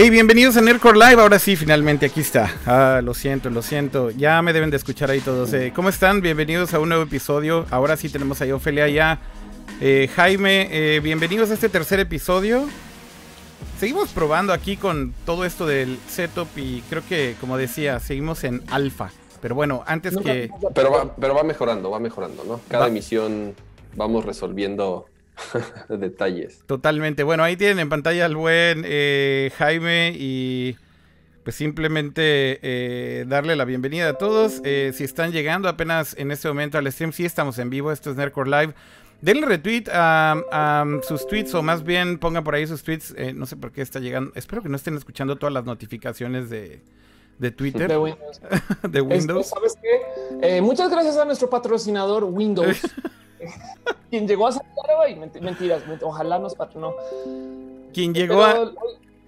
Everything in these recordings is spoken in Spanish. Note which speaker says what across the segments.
Speaker 1: Hey, bienvenidos a Nerdcore Live. Ahora sí, finalmente aquí está. Ah, lo siento, lo siento. Ya me deben de escuchar ahí todos. Eh, ¿Cómo están? Bienvenidos a un nuevo episodio. Ahora sí tenemos ahí Ofelia ya. Eh, Jaime, eh, bienvenidos a este tercer episodio. Seguimos probando aquí con todo esto del setup y creo que, como decía, seguimos en alfa. Pero bueno, antes que...
Speaker 2: Pero va, pero va mejorando, va mejorando, ¿no? Cada emisión vamos resolviendo detalles.
Speaker 1: Totalmente. Bueno, ahí tienen en pantalla al buen eh, Jaime y pues simplemente eh, darle la bienvenida a todos. Eh, si están llegando apenas en este momento al stream, sí estamos en vivo, esto es Nerdcore Live. Denle retweet a, sus tweets o más bien pongan por ahí sus tweets. no sé por qué está llegando. Espero que no estén escuchando todas las notificaciones de, Twitter.
Speaker 3: De Windows.
Speaker 1: de Windows.
Speaker 3: ¿Sabes qué? muchas gracias a nuestro patrocinador Windows. quien llegó a hoy, mentiras, ojalá nos no.
Speaker 1: Quien llegó a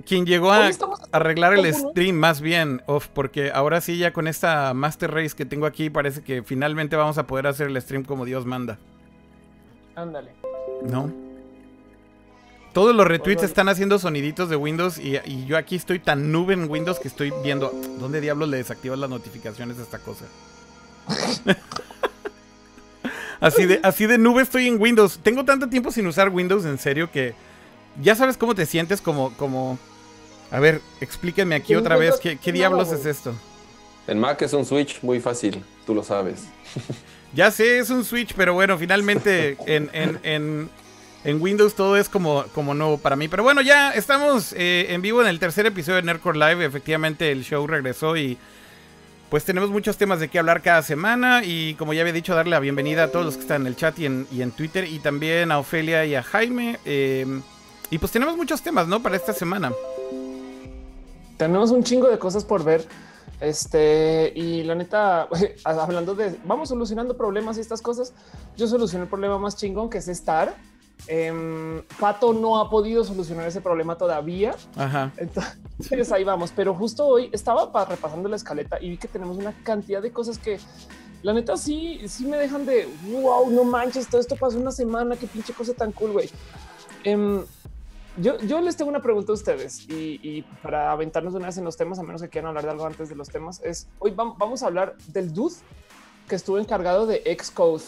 Speaker 1: quien llegó a arreglar el stream más bien, off, porque ahora sí ya con esta Master Race que tengo aquí parece que finalmente vamos a poder hacer el stream como Dios manda.
Speaker 3: Ándale.
Speaker 1: ¿No? Todos los retweets están haciendo soniditos de Windows y, y, yo aquí estoy tan nube en Windows que estoy viendo dónde diablos le desactivas las notificaciones de esta cosa. Así de, así de nube estoy en Windows. Tengo tanto tiempo sin usar Windows, en serio, que ya sabes cómo te sientes como, como... A ver, explíquenme aquí otra vez, ¿qué, diablos es esto?
Speaker 2: En Mac es un Switch muy fácil, tú lo sabes.
Speaker 1: ya sé, es un Switch, pero bueno, finalmente en, en, en, Windows todo es como, como nuevo para mí. Pero bueno, ya estamos eh, en vivo en el tercer episodio de Nerdcore Live. Efectivamente, el show regresó y pues tenemos muchos temas de qué hablar cada semana y como ya había dicho, darle la bienvenida a todos los que están en el chat y en, Twitter y también a Ofelia y a Jaime. Eh, y pues tenemos muchos temas, ¿no? Para esta semana.
Speaker 3: Tenemos un chingo de cosas por ver. Este, y la neta, hablando de, vamos solucionando problemas y estas cosas, yo solucioné el problema más chingón que es estar Em, Pato no ha podido solucionar ese problema todavía.
Speaker 1: Ajá.
Speaker 3: Entonces ahí vamos. Pero justo hoy estaba repasando la escaleta y vi que tenemos una cantidad de cosas que la neta sí, sí me dejan de wow, no manches, todo esto pasó una semana, qué pinche cosa tan cool, güey. Em, yo, yo, les tengo una pregunta a ustedes y, para aventarnos una vez en los temas, a menos que quieran hablar de algo antes de los temas, es hoy vamos a hablar del dude que estuvo encargado de Xcode,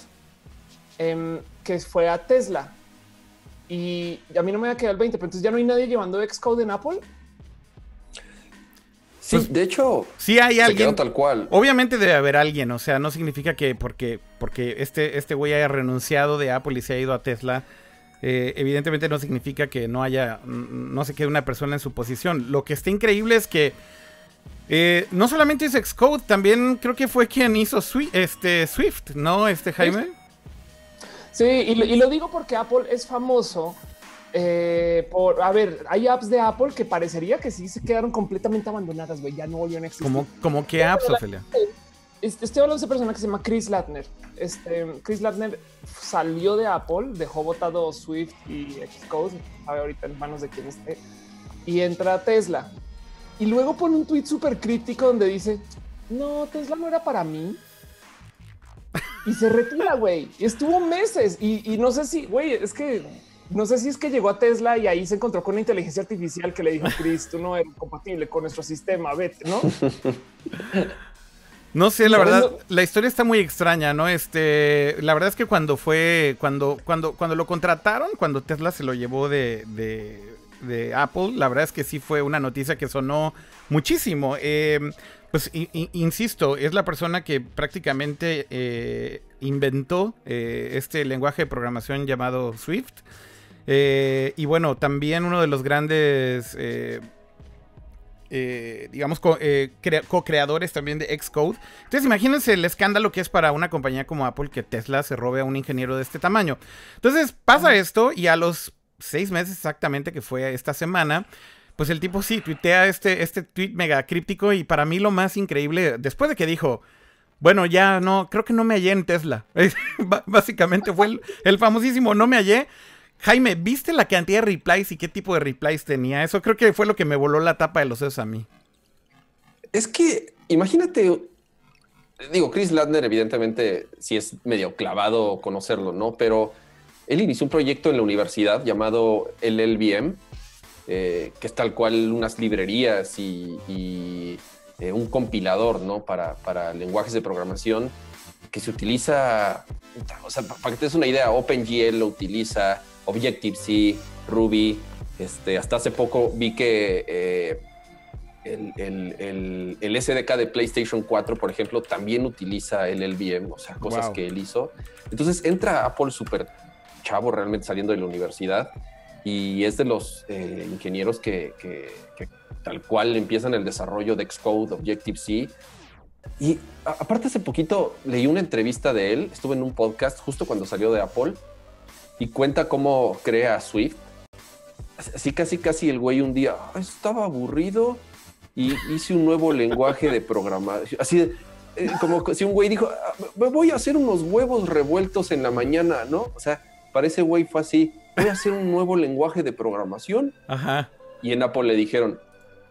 Speaker 3: em, que fue a Tesla y a mí no me va a quedar el 20, pero entonces ya no hay nadie llevando Xcode en Apple.
Speaker 2: Sí, pues, de hecho,
Speaker 1: sí hay alguien.
Speaker 2: tal cual.
Speaker 1: Obviamente debe haber alguien, o sea, no significa que porque, porque este, este güey haya renunciado de Apple y se ha ido a Tesla. Eh, evidentemente no significa que no haya, no se quede una persona en su posición. Lo que está increíble es que eh, no solamente es Xcode, también creo que fue quien hizo Swift, este, Swift ¿no? Este Jaime.
Speaker 3: Sí, y, lo digo porque Apple es famoso eh, por, a ver, hay apps de Apple que parecería que sí se quedaron completamente abandonadas, güey, ya no volvieron a existir.
Speaker 1: ¿Cómo, cómo qué apps, Ophelia?
Speaker 3: Estoy hablando de esa persona que se llama Chris Latner. Este, Chris Latner salió de Apple, dejó votado Swift y Xcode, sabe ahorita en manos de quién esté, y entra a Tesla. Y luego pone un tweet súper crítico donde dice, no, Tesla no era para mí y se retira, güey. Estuvo meses y, no sé si, güey, es que no sé si es que llegó a Tesla y ahí se encontró con una inteligencia artificial que le dijo, Chris, tú no eres compatible con nuestro sistema, vete, ¿no?
Speaker 1: No sé, la verdad, la historia está muy extraña, ¿no? Este, la verdad es que cuando fue, cuando, cuando, cuando lo contrataron, cuando Tesla se lo llevó de, de, Apple, la verdad es que sí fue una noticia que sonó muchísimo. Eh, pues insisto, es la persona que prácticamente eh, inventó eh, este lenguaje de programación llamado Swift. Y bueno, también uno de los grandes, digamos, co-creadores también de Xcode. Entonces imagínense el escándalo que es para una compañía como Apple que Tesla se robe a un ingeniero de este tamaño. Entonces pasa esto y a los seis meses exactamente que fue esta semana, pues el tipo sí tuitea este, este tweet mega críptico y para mí lo más increíble, después de que dijo, bueno, ya no, creo que no me hallé en Tesla. Básicamente fue el, famosísimo no me hallé. Jaime, ¿viste la cantidad de replies y qué tipo de replies tenía? Eso creo que fue lo que me voló la tapa de los sesos a mí.
Speaker 2: Es que, imagínate, digo, Chris Ladner evidentemente sí es medio clavado conocerlo, ¿no? Pero él inició un proyecto en la universidad llamado LLVM, eh, que es tal cual unas librerías y, eh, un compilador, ¿no? Para, para lenguajes de programación que se utiliza, o sea, para que te des una idea, OpenGL lo utiliza, Objective-C, Ruby, este, hasta hace poco vi que eh, el, el, SDK de PlayStation 4, por ejemplo, también utiliza el LVM, o sea, cosas que él hizo. Entonces entra Apple súper chavo realmente saliendo de la universidad y es de los eh, ingenieros que, tal cual empiezan el desarrollo de Xcode, Objective-C. Y aparte hace poquito leí una entrevista de él, estuve en un podcast justo cuando salió de Apple y cuenta cómo crea Swift. Así casi casi el güey un día ah, estaba aburrido y hice un nuevo lenguaje de programación. Así eh, como si un güey dijo, ah, voy a hacer unos huevos revueltos en la mañana, ¿no? O sea, parece güey fue así, voy a hacer un nuevo lenguaje de programación.
Speaker 1: Ajá.
Speaker 2: Y en Apple le dijeron,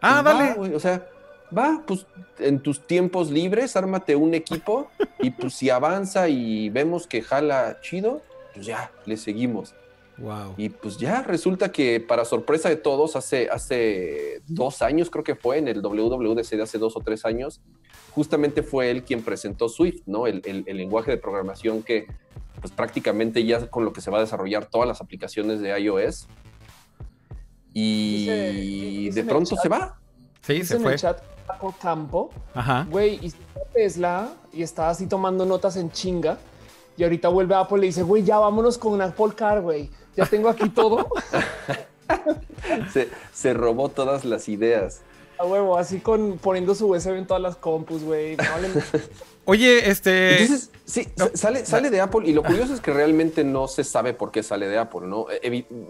Speaker 1: ah, dale.
Speaker 2: o sea, va, pues en tus tiempos libres, ármate un equipo y pues si avanza y vemos que jala chido, pues ya, le seguimos.
Speaker 1: Wow.
Speaker 2: Y pues ya resulta que para sorpresa de todos, hace, hace dos años creo que fue, en el WWDC de hace dos o tres años, justamente fue él quien presentó Swift, ¿no? El, el, lenguaje de programación que pues prácticamente ya con lo que se va a desarrollar todas las aplicaciones de iOS. Y de pronto se va.
Speaker 1: Sí, se
Speaker 3: en
Speaker 1: fue.
Speaker 3: el chat por campo.
Speaker 1: Ajá.
Speaker 3: Güey, y Tesla y estaba así tomando notas en chinga. Y ahorita vuelve a Apple y le dice, güey, ya vámonos con una Apple Car, güey ya tengo aquí todo.
Speaker 2: se, robó todas las ideas.
Speaker 3: A huevo, así con poniendo su USB en todas las compus, güey.
Speaker 1: Oye, este.
Speaker 2: Entonces, sí, sale, sale de Apple y lo curioso es que realmente no se sabe por qué sale de Apple, ¿no?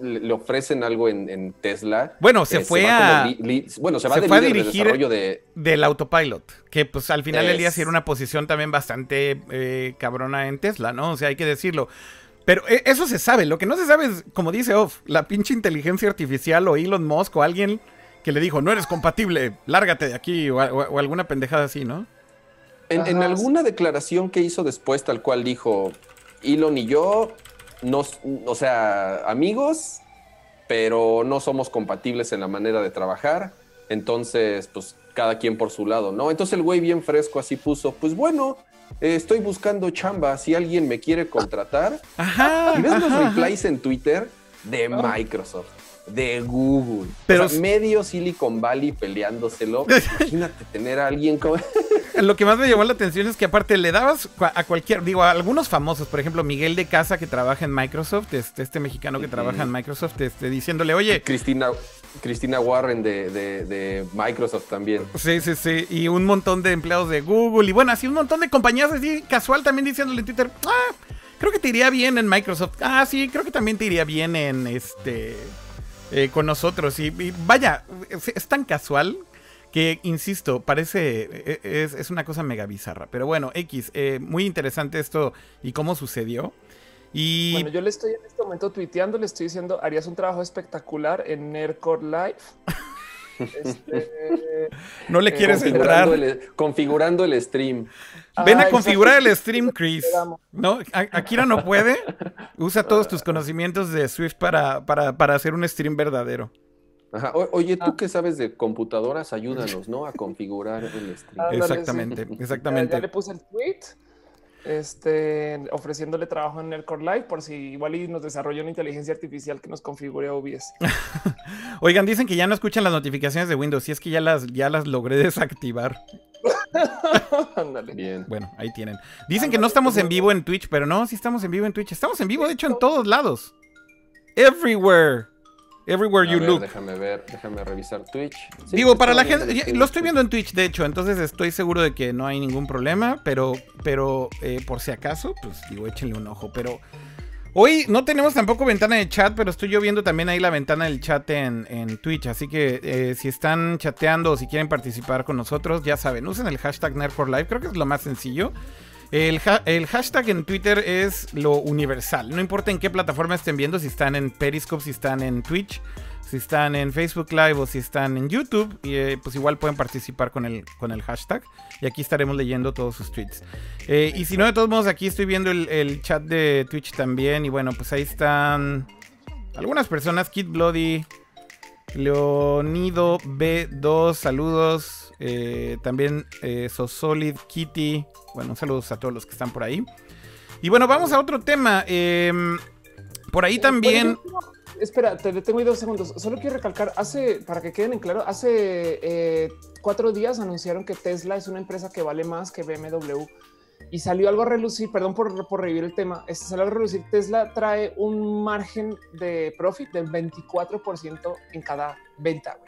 Speaker 2: le ofrecen algo en, Tesla.
Speaker 1: Bueno, se fue a.
Speaker 2: bueno, se va a dirigir de...
Speaker 1: del autopilot, que pues al final del día sí era una posición también bastante eh, cabrona en Tesla, ¿no? O sea, hay que decirlo. Pero eh, eso se sabe. Lo que no se sabe es, como dice Off, la pinche inteligencia artificial o Elon Musk o alguien que le dijo, no eres compatible, lárgate de aquí o, alguna pendejada así, ¿no?
Speaker 2: En, alguna declaración que hizo después, tal cual dijo, Elon y yo, nos, o sea, amigos, pero no somos compatibles en la manera de trabajar. Entonces, pues cada quien por su lado, ¿no? Entonces el güey bien fresco así puso, pues bueno, eh, estoy buscando chamba, si alguien me quiere contratar.
Speaker 1: Ajá,
Speaker 2: y ves los replies en Twitter de ah. Microsoft, de Google.
Speaker 1: Pero
Speaker 2: medio Silicon Valley peleándoselo. Imagínate tener a alguien como...
Speaker 1: Lo que más me llamó la atención es que aparte le dabas a cualquier, digo, a algunos famosos, por ejemplo, Miguel de Casa que trabaja en Microsoft, este, este mexicano que trabaja en Microsoft, este, diciéndole, oye...
Speaker 2: Cristina, Cristina Warren de, Microsoft también.
Speaker 1: Sí, sí, sí. Y un montón de empleados de Google. Y bueno, así un montón de compañías así casual también diciéndole en Twitter, ah, creo que te iría bien en Microsoft. Ah, sí, creo que también te iría bien en este... Eh, con nosotros. Y, vaya, es, tan casual que, insisto, parece, e, e, es, una cosa mega bizarra. Pero bueno, X, eh, muy interesante esto y cómo sucedió. Y...
Speaker 3: Bueno, yo le estoy en este momento tuiteando, le estoy diciendo, harías un trabajo espectacular en Nerdcore Live.
Speaker 1: Este, no le quieres entrar.
Speaker 2: configurando el stream.
Speaker 1: Ven a configurar el stream, Chris. No, Akira no puede. Usa todos tus conocimientos de Swift para, para, hacer un stream verdadero.
Speaker 2: Oye, tú ah. que sabes de computadoras, ayúdanos, ¿no? A configurar el stream.
Speaker 1: exactamente, exactamente.
Speaker 3: Ya, le puse el tweet este, ofreciéndole trabajo en el Core Live por si igual y nos desarrolla una inteligencia artificial que nos configure OBS.
Speaker 1: Oigan, dicen que ya no escuchan las notificaciones de Windows, y es que ya las, ya las logré desactivar.
Speaker 3: Bien.
Speaker 1: Bueno, ahí tienen. Dicen que no estamos en vivo en Twitch, pero no, sí estamos en vivo en Twitch. Estamos en vivo, de hecho, en todos lados. Everywhere. Everywhere you look.
Speaker 2: Déjame ver, déjame revisar Twitch.
Speaker 1: Digo, para la gente, lo estoy viendo en Twitch, de hecho, entonces estoy seguro de que no hay ningún problema, pero, pero eh, por si acaso, pues digo, échenle un ojo. Pero hoy no tenemos tampoco ventana de chat, pero estoy yo viendo también ahí la ventana del chat en, en Twitch, así que eh, si están chateando o si quieren participar con nosotros, ya saben, usen el hashtag Nerd4Live, creo que es lo más sencillo. El, hashtag en Twitter es lo universal. No importa en qué plataforma estén viendo, si están en Periscope, si están en Twitch, si están en Facebook Live o si están en YouTube, eh, pues igual pueden participar con el, con el hashtag. Y aquí estaremos leyendo todos sus tweets. Eh, y si no, de todos modos, aquí estoy viendo el, chat de Twitch también. Y bueno, pues ahí están algunas personas. Kid Bloody. Leonido B2, saludos. Eh, también eh, Sosolid Kitty. Bueno, saludos a todos los que están por ahí. Y bueno, vamos a otro tema. Em, por ahí también.
Speaker 3: espera, te detengo ahí dos segundos. Solo quiero recalcar, hace, para que queden en claro, hace eh, cuatro días anunciaron que Tesla es una empresa que vale más que BMW y salió algo a relucir, perdón por, por revivir el tema, este salió a relucir, Tesla trae un margen de profit del 24% en cada venta,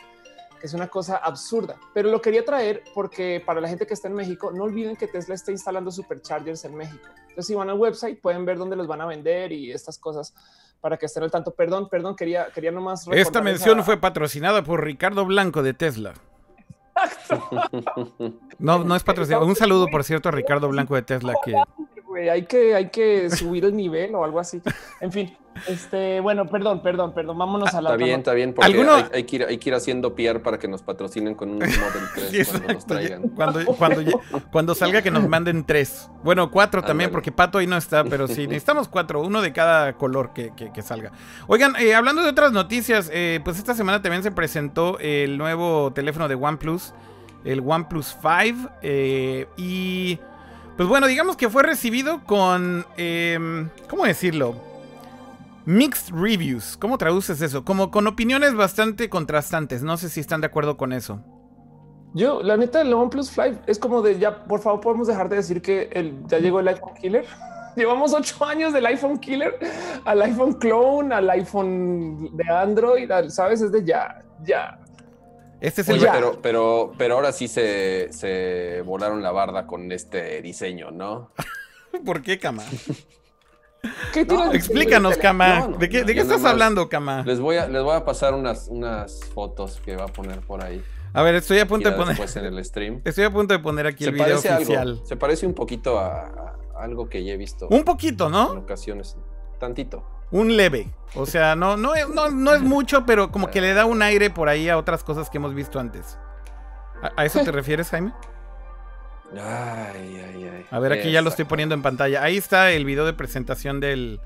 Speaker 3: es una cosa absurda, pero lo quería traer porque para la gente que está en México, no olviden que Tesla está instalando superchargers en México. Entonces, si van al website, pueden ver dónde los van a vender y estas cosas para que estén al tanto. Perdón, perdón, quería, quería nomás.
Speaker 1: Esta mención fue patrocinada por Ricardo Blanco de Tesla. No, no es patrocinado. Un saludo, por cierto, a Ricardo Blanco de Tesla que
Speaker 3: hay que, hay que subir el nivel o algo así. En fin, este, bueno, perdón, perdón, perdón. Vámonos a la.
Speaker 2: Está bien, está bien, porque hay, que ir, hay, que ir, haciendo PR para que nos patrocinen con un Model 3 cuando nos traigan.
Speaker 1: Cuando, salga que nos manden tres. Bueno, cuatro también, porque Pato ahí no está, pero sí, necesitamos cuatro, uno de cada color que, salga. Oigan, eh, hablando de otras noticias, eh, pues esta semana también se presentó el nuevo teléfono de OnePlus, el OnePlus 5, eh, y. Pues bueno, digamos que fue recibido con, em, ¿cómo decirlo? Mixed reviews. ¿Cómo traduces eso? Como con opiniones bastante contrastantes. No sé si están de acuerdo con eso.
Speaker 3: Yo, la neta, el OnePlus 5 es como de ya, por favor, podemos dejar de decir que el, ya llegó el iPhone Killer. Llevamos ocho años del iPhone Killer al iPhone Clone, al iPhone de Android, sabes, es de ya, ya,
Speaker 2: este es el pero, pero, pero ahora sí se, volaron la barda con este diseño, ¿no?
Speaker 1: ¿Por qué, Kama? ¿Qué Explícanos, Kama. ¿De qué, estás hablando, Kama?
Speaker 2: Les voy a, les voy a pasar unas, unas fotos que va a poner por ahí.
Speaker 1: A ver, estoy a punto de poner.
Speaker 2: en el stream.
Speaker 1: Estoy a punto de poner aquí el video oficial.
Speaker 2: Se parece un poquito a, algo que ya he visto.
Speaker 1: Un poquito, ¿no?
Speaker 2: En ocasiones. Tantito
Speaker 1: un leve. O sea, no, no, no, no es mucho, pero como que le da un aire por ahí a otras cosas que hemos visto antes. ¿A, eso te refieres, Jaime?
Speaker 2: Ay, ay, ay.
Speaker 1: A ver, aquí ya lo estoy poniendo en pantalla. Ahí está el video de presentación del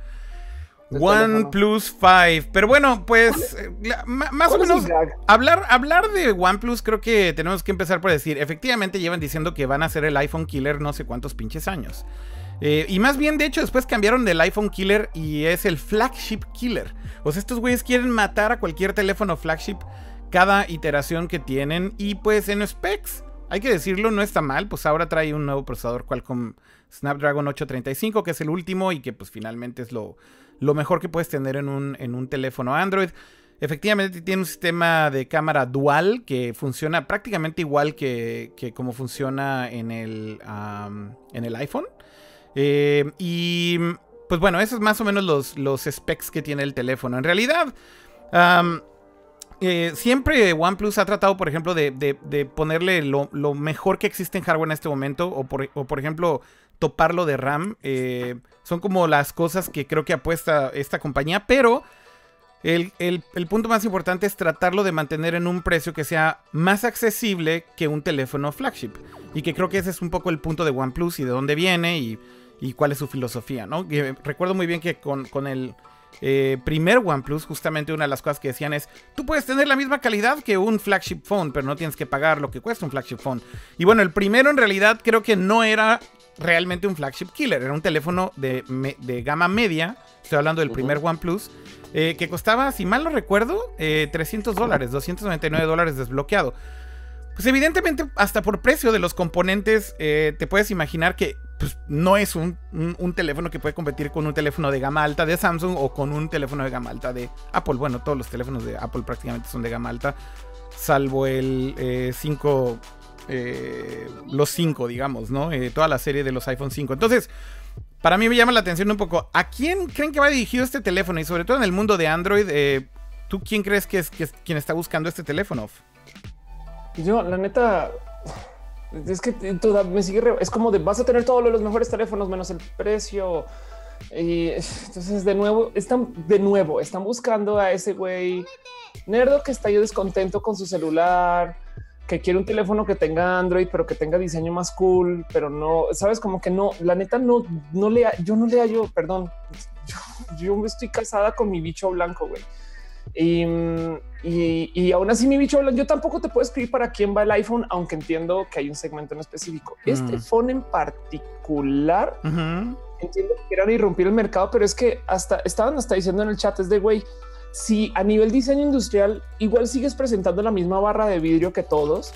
Speaker 1: OnePlus 5. Pero bueno, pues eh, más o menos hablar, hablar de OnePlus creo que tenemos que empezar por decir, efectivamente llevan diciendo que van a ser el iPhone killer no sé cuántos pinches años. Eh, y más bien, de hecho, después cambiaron del iPhone Killer y es el Flagship Killer. O sea, estos güeyes quieren matar a cualquier teléfono flagship cada iteración que tienen. Y pues en specs, hay que decirlo, no está mal. Pues ahora trae un nuevo procesador Qualcomm Snapdragon 835, que es el último y que pues finalmente es lo, mejor que puedes tener en un, teléfono Android. Efectivamente tiene un sistema de cámara dual que funciona prácticamente igual que, como funciona en el, en el iPhone. Eh, y pues bueno, esos es más o menos los specs que tiene el teléfono. En realidad, eh, siempre OnePlus ha tratado, por ejemplo, de, ponerle lo, mejor que existe en hardware en este momento, o por, ejemplo, toparlo de RAM. Eh, son como las cosas que creo que apuesta esta compañía, pero el, punto más importante es tratarlo de mantener en un precio que sea más accesible que un teléfono flagship. Y que creo que ese es un poco el punto de OnePlus y de dónde viene y y cuál es su filosofía, ¿no? recuerdo muy bien que con, el eh, primer OnePlus, justamente una de las cosas que decían es, tú puedes tener la misma calidad que un flagship phone, pero no tienes que pagar lo que cuesta un flagship phone. Y bueno, el primero en realidad creo que no era realmente un flagship killer, era un teléfono de, gama media, estoy hablando del primer OnePlus, eh, que costaba, si mal no recuerdo, 300 eh, dólares, 299 dólares desbloqueado. Pues evidentemente, hasta por precio de los componentes, te puedes imaginar que pues no es un, teléfono que puede competir con un teléfono de gama alta de Samsung o con un teléfono de gama alta de Apple. Bueno, todos los teléfonos de Apple prácticamente son de gama alta, salvo el 5, eh, eh, los 5, digamos, ¿no? Eh, toda la serie de los iPhone 5. Entonces, para mí me llama la atención un poco, ¿a quién creen que va dirigido este teléfono? Y sobre todo en el mundo de Android, ¿tú quién crees que es, que es quien está buscando este teléfono?
Speaker 3: Yo, la neta, es que toda me sigue. Es como de vas a tener todos los mejores teléfonos menos el precio. Y entonces, de nuevo, están de nuevo, están buscando a ese güey nerdo que está ahí descontento con su celular, que quiere un teléfono que tenga Android, pero que tenga diseño más cool, pero no sabes, como que no, la neta, no, no le, yo no le hallo, perdón, yo, yo estoy casada con mi bicho blanco, güey. Y, y, aún así, mi bicho, yo tampoco te puedo escribir para quién va el iPhone, aunque entiendo que hay un segmento en específico. Este mm. phone en particular, entiendo que quieran irrumpir el mercado, pero es que hasta estaban hasta diciendo en el chat es de güey, si a nivel diseño industrial igual sigues presentando la misma barra de vidrio que todos,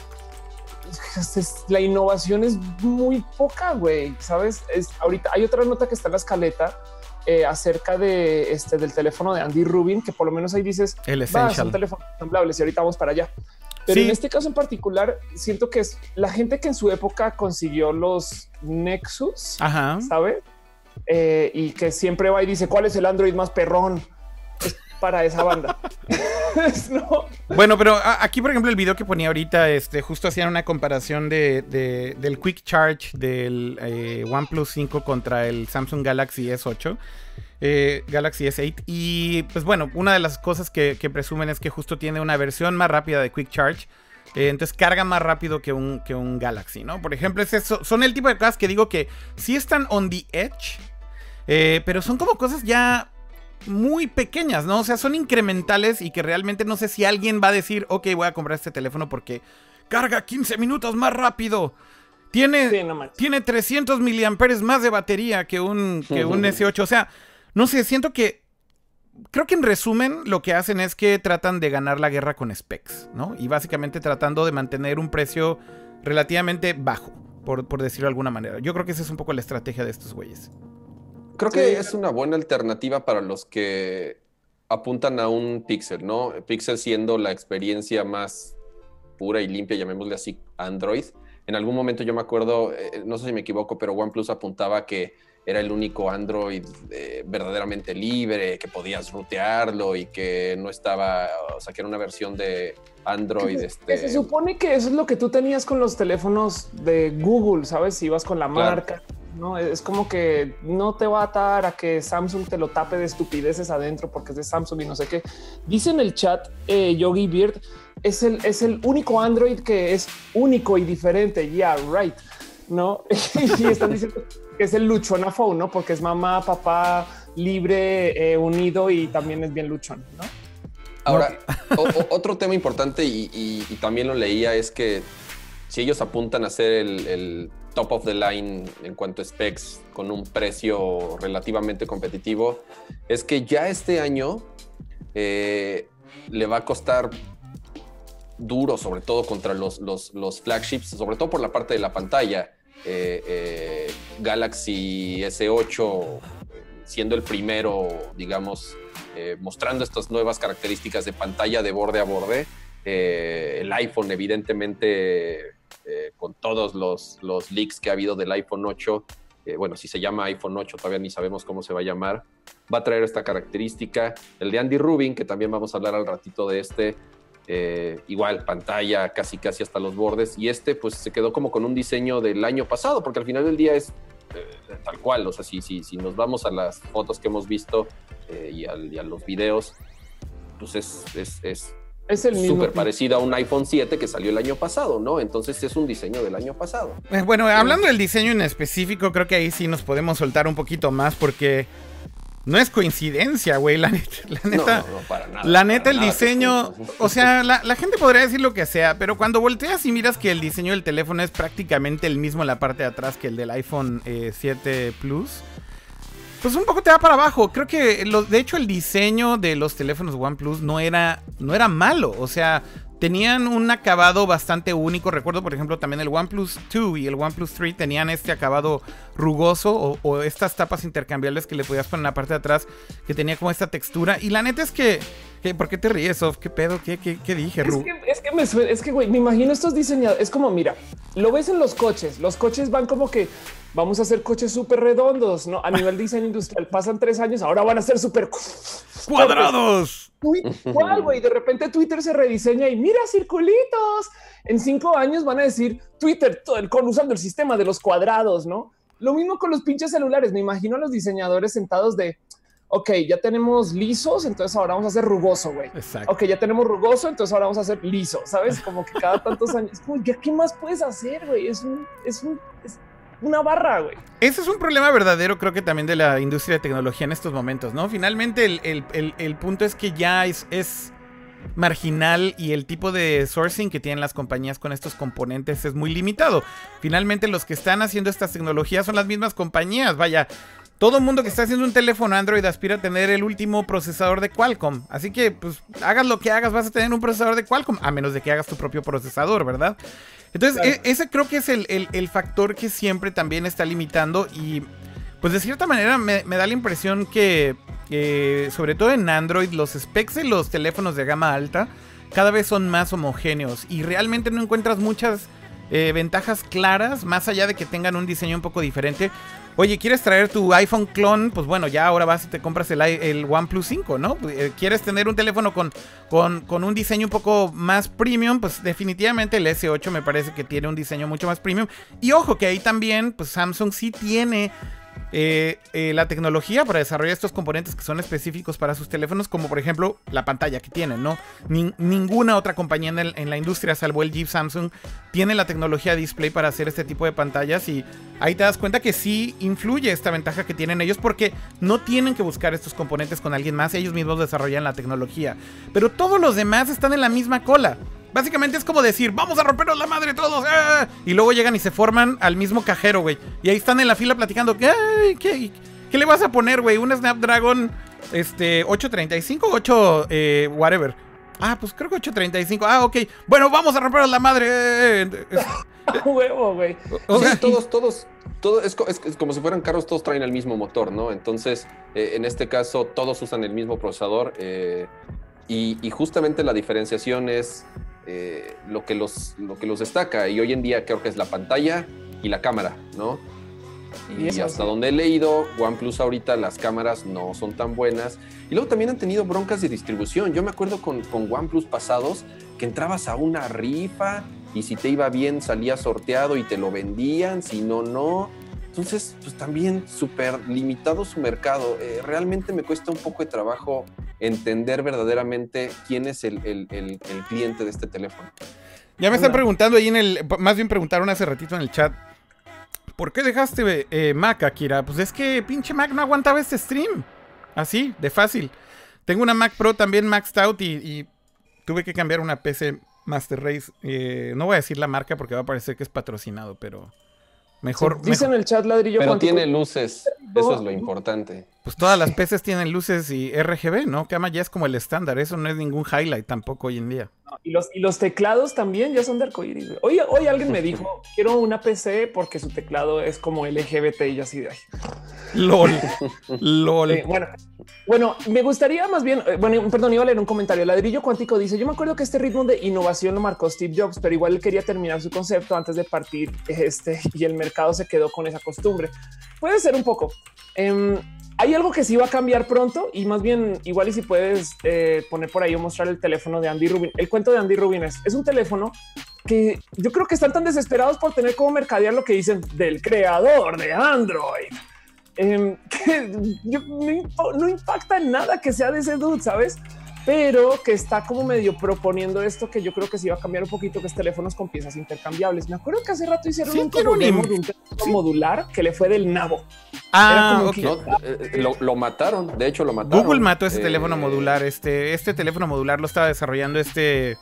Speaker 3: la innovación es muy poca, güey. Sabes, es ahorita hay otra nota que está en la escaleta eh, acerca de este del teléfono de Andy Rubin, que por lo menos ahí dices
Speaker 1: el essential.
Speaker 3: un teléfono ensamblables y ahorita vamos para allá. Pero en este caso en particular, siento que es la gente que en su época consiguió los Nexus, sabe? Eh, y que siempre va y dice cuál es el Android más perrón para esa banda.
Speaker 1: Bueno, pero aquí, por ejemplo, el video que ponía ahorita, este, justo hacían una comparación de, del Quick Charge del eh, OnePlus 5 contra el Samsung Galaxy S8. Eh, Galaxy S8 y pues bueno, una de las cosas que, presumen es que justo tiene una versión más rápida de Quick Charge eh, entonces carga más rápido que un, Galaxy, ¿no? Por ejemplo, es eso, son el tipo de cosas que digo que sí están on the edge, pero son como cosas ya muy pequeñas, ¿no? O sea, son incrementales y que realmente no sé si alguien va a decir, ok, voy a comprar este teléfono porque carga 15 minutos más rápido. Tiene, tiene 300 miliamperes más de batería que un, que un S8. O sea, no sé, siento que... Creo que en resumen lo que hacen es que tratan de ganar la guerra con specs, ¿no? Y básicamente tratando de mantener un precio relativamente bajo, por, por decirlo de alguna manera. Yo creo que esa es un poco la estrategia de estos güeyes.
Speaker 2: Creo que es una buena alternativa para los que apuntan a un Pixel, ¿no? Pixel siendo la experiencia más pura y limpia, llamémosle así, Android. En algún momento yo me acuerdo, eh, no sé si me equivoco, pero OnePlus apuntaba que era el único Android eh, verdaderamente libre, que podías rutearlo y que no estaba, o sea, que era una versión de Android. este...
Speaker 3: se supone que eso es lo que tú tenías con los teléfonos de Google, ¿sabes? Si ibas con la marca. No es como que no te va a atar a que Samsung te lo tape de estupideces adentro porque es de Samsung y no sé qué. Dice en el chat eh, Yogi Beard es el, es el único Android que es único y diferente. Yeah, right. No, y están diciendo que es el luchón a phone, no? Porque es mamá, papá, libre, eh, unido y también es bien luchón, no?
Speaker 2: Ahora, otro tema importante y, también lo leía es que si ellos apuntan a ser el top of the line en cuanto a specs con un precio relativamente competitivo, es que ya este año eh, le va a costar duro, sobre todo contra los, los, flagships, sobre todo por la parte de la pantalla. Eh, eh, Galaxy S8 siendo el primero, digamos, mostrando estas nuevas características de pantalla de borde a borde. el iPhone, evidentemente, eh, con todos los, los, leaks que ha habido del iPhone 8, eh, bueno, si se llama iPhone 8, todavía ni sabemos cómo se va a llamar, va a traer esta característica. El de Andy Rubin, que también vamos a hablar al ratito de este, eh, igual pantalla casi casi hasta los bordes, y este pues se quedó como con un diseño del año pasado, porque al final del día es tal cual, o sea, si, si, si, nos vamos a las fotos que hemos visto y, a los videos, pues es, es, es es el mismo. Súper parecido a un iPhone 7 que salió el año pasado, ¿no? Entonces es un diseño del año pasado.
Speaker 1: Eh, bueno, hablando del diseño en específico, creo que ahí sí nos podemos soltar un poquito más porque no es coincidencia, güey. La neta, la neta, no, no, para nada, la neta el diseño, o sea, la, gente podría decir lo que sea, pero cuando volteas y miras que el diseño del teléfono es prácticamente el mismo en la parte de atrás que el del iPhone 7 eh, Plus pues un poco te va para abajo. Creo que, lo, de hecho, el diseño de los teléfonos OnePlus no era, no era malo. O sea, tenían un acabado bastante único. Recuerdo, por ejemplo, también el OnePlus 2 y el OnePlus 3 tenían este acabado rugoso o, estas tapas intercambiables que le podías poner en la parte de atrás que tenía como esta textura. Y la neta es que, ¿por qué te ríes, Sof? ¿Qué pedo? ¿Qué, qué, dije,
Speaker 3: es que, es que, me, es que, güey, me imagino estos diseñados. Es como, mira, lo ves en los coches. Los coches van como que vamos a hacer coches súper redondos, ¿no? A nivel diseño industrial pasan tres años, ahora van a ser súper
Speaker 1: cuadrados.
Speaker 3: Igual, güey, de repente Twitter se rediseña y mira circulitos. En cinco años van a decir Twitter con usando el sistema de los cuadrados, ¿no? Lo mismo con los pinches celulares. Me imagino a los diseñadores sentados de, ok, ya tenemos lisos, entonces ahora vamos a hacer rugoso, güey. Ok, ya tenemos rugoso, entonces ahora vamos a hacer liso, ¿sabes? Como que cada tantos años, como, ¿qué más puedes hacer, güey? Es un, es un, una barra, güey.
Speaker 1: Ese es un problema verdadero, creo que también de la industria de tecnología en estos momentos, ¿no? Finalmente el, punto es que ya es, es, marginal y el tipo de sourcing que tienen las compañías con estos componentes es muy limitado. Finalmente los que están haciendo estas tecnologías son las mismas compañías, vaya. Todo el mundo que está haciendo un teléfono Android aspira a tener el último procesador de Qualcomm. Así que, pues, hagas lo que hagas, vas a tener un procesador de Qualcomm, a menos de que hagas tu propio procesador, ¿verdad? Entonces, e, ese creo que es el, factor que siempre también está limitando y, pues, de cierta manera me, da la impresión que, sobre todo en Android, los specs de los teléfonos de gama alta cada vez son más homogéneos y realmente no encuentras muchas... Eh, ventajas claras, más allá de que tengan un diseño un poco diferente. Oye, ¿quieres traer tu iPhone clon? Pues bueno, ya ahora vas y te compras el, el OnePlus 5, ¿no? Eh, ¿Quieres tener un teléfono con, con, con, un diseño un poco más premium? Pues definitivamente el S8 me parece que tiene un diseño mucho más premium. Y ojo que ahí también, pues Samsung sí tiene eh, eh, la tecnología para desarrollar estos componentes que son específicos para sus teléfonos, como por ejemplo la pantalla que tienen, ¿no? ninguna otra compañía en, la industria, salvo el Jeep Samsung, tiene la tecnología display para hacer este tipo de pantallas y ahí te das cuenta que sí influye esta ventaja que tienen ellos porque no tienen que buscar estos componentes con alguien más, ellos mismos desarrollan la tecnología. Pero todos los demás están en la misma cola. Básicamente es como decir, vamos a rompernos la madre todos. ¡ah! Y luego llegan y se forman al mismo cajero, güey. Y ahí están en la fila platicando. ¿Qué, qué, le vas a poner, güey? ¿Un Snapdragon este, 835 8 eh, whatever? Ah, pues creo que 835. Ah, ok. Bueno, vamos a rompernos la madre.
Speaker 3: Huevo, güey.
Speaker 2: todos, todos, todo es, como si fueran carros, todos traen el mismo motor, ¿no? Entonces, eh, en este caso, todos usan el mismo procesador. Eh, y, y, justamente la diferenciación es eh, lo, que los, lo que los destaca. Y hoy en día creo que es la pantalla y la cámara, ¿no? Y, hasta donde he leído, OnePlus ahorita las cámaras no son tan buenas. Y luego también han tenido broncas de distribución. Yo me acuerdo con, con OnePlus pasados que entrabas a una rifa y si te iba bien salía sorteado y te lo vendían, si no, no. Entonces, pues también súper limitado su mercado. Eh, realmente me cuesta un poco de trabajo entender verdaderamente quién es el, cliente de este teléfono.
Speaker 1: Ya me están preguntando ahí en el. Más bien preguntaron hace ratito en el chat. ¿Por qué dejaste eh, Mac, Akira? Pues es que pinche Mac no aguantaba este stream. Así, de fácil. Tengo una Mac Pro también maxed out y, tuve que cambiar una PC Master Race. Eh, no voy a decir la marca porque va a parecer que es patrocinado, pero Mejor.
Speaker 3: dice en el chat ladrillo.
Speaker 2: Pero tiene luces. Eso es lo importante.
Speaker 1: Pues todas las PCs tienen luces y RGB, ¿no? Que además ya es como el estándar. Eso no es ningún highlight tampoco hoy en día.
Speaker 3: y, los, y los teclados también ya son de arcoíris. Hoy, hoy alguien me dijo: Quiero una PC porque su teclado es como LGBT y así de ahí.
Speaker 1: LOL. LOL.
Speaker 3: bueno, bueno, me gustaría más bien, eh, bueno, perdón, iba a leer un comentario. Ladrillo cuántico dice: Yo me acuerdo que este ritmo de innovación lo marcó Steve Jobs, pero igual él quería terminar su concepto antes de partir este y el mercado se quedó con esa costumbre. Puede ser un poco. Em, hay algo que sí va a cambiar pronto y más bien igual y si puedes eh, poner por ahí o mostrar el teléfono de Andy Rubin. El cuento de Andy Rubin es, es un teléfono que yo creo que están tan desesperados por tener como mercadear lo que dicen del creador de Android. Em, que no, no, impacta en nada que sea de ese dude, ¿sabes? Pero que está como medio proponiendo esto que yo creo que sí va a cambiar un poquito, que es teléfonos con piezas intercambiables. Me acuerdo que hace rato hicieron un, demo de un teléfono modular que le fue del nabo.
Speaker 1: Ah,
Speaker 2: eh, lo, mataron, de hecho lo mataron.
Speaker 1: Google mató ese teléfono eh, modular, este, este teléfono modular lo estaba desarrollando este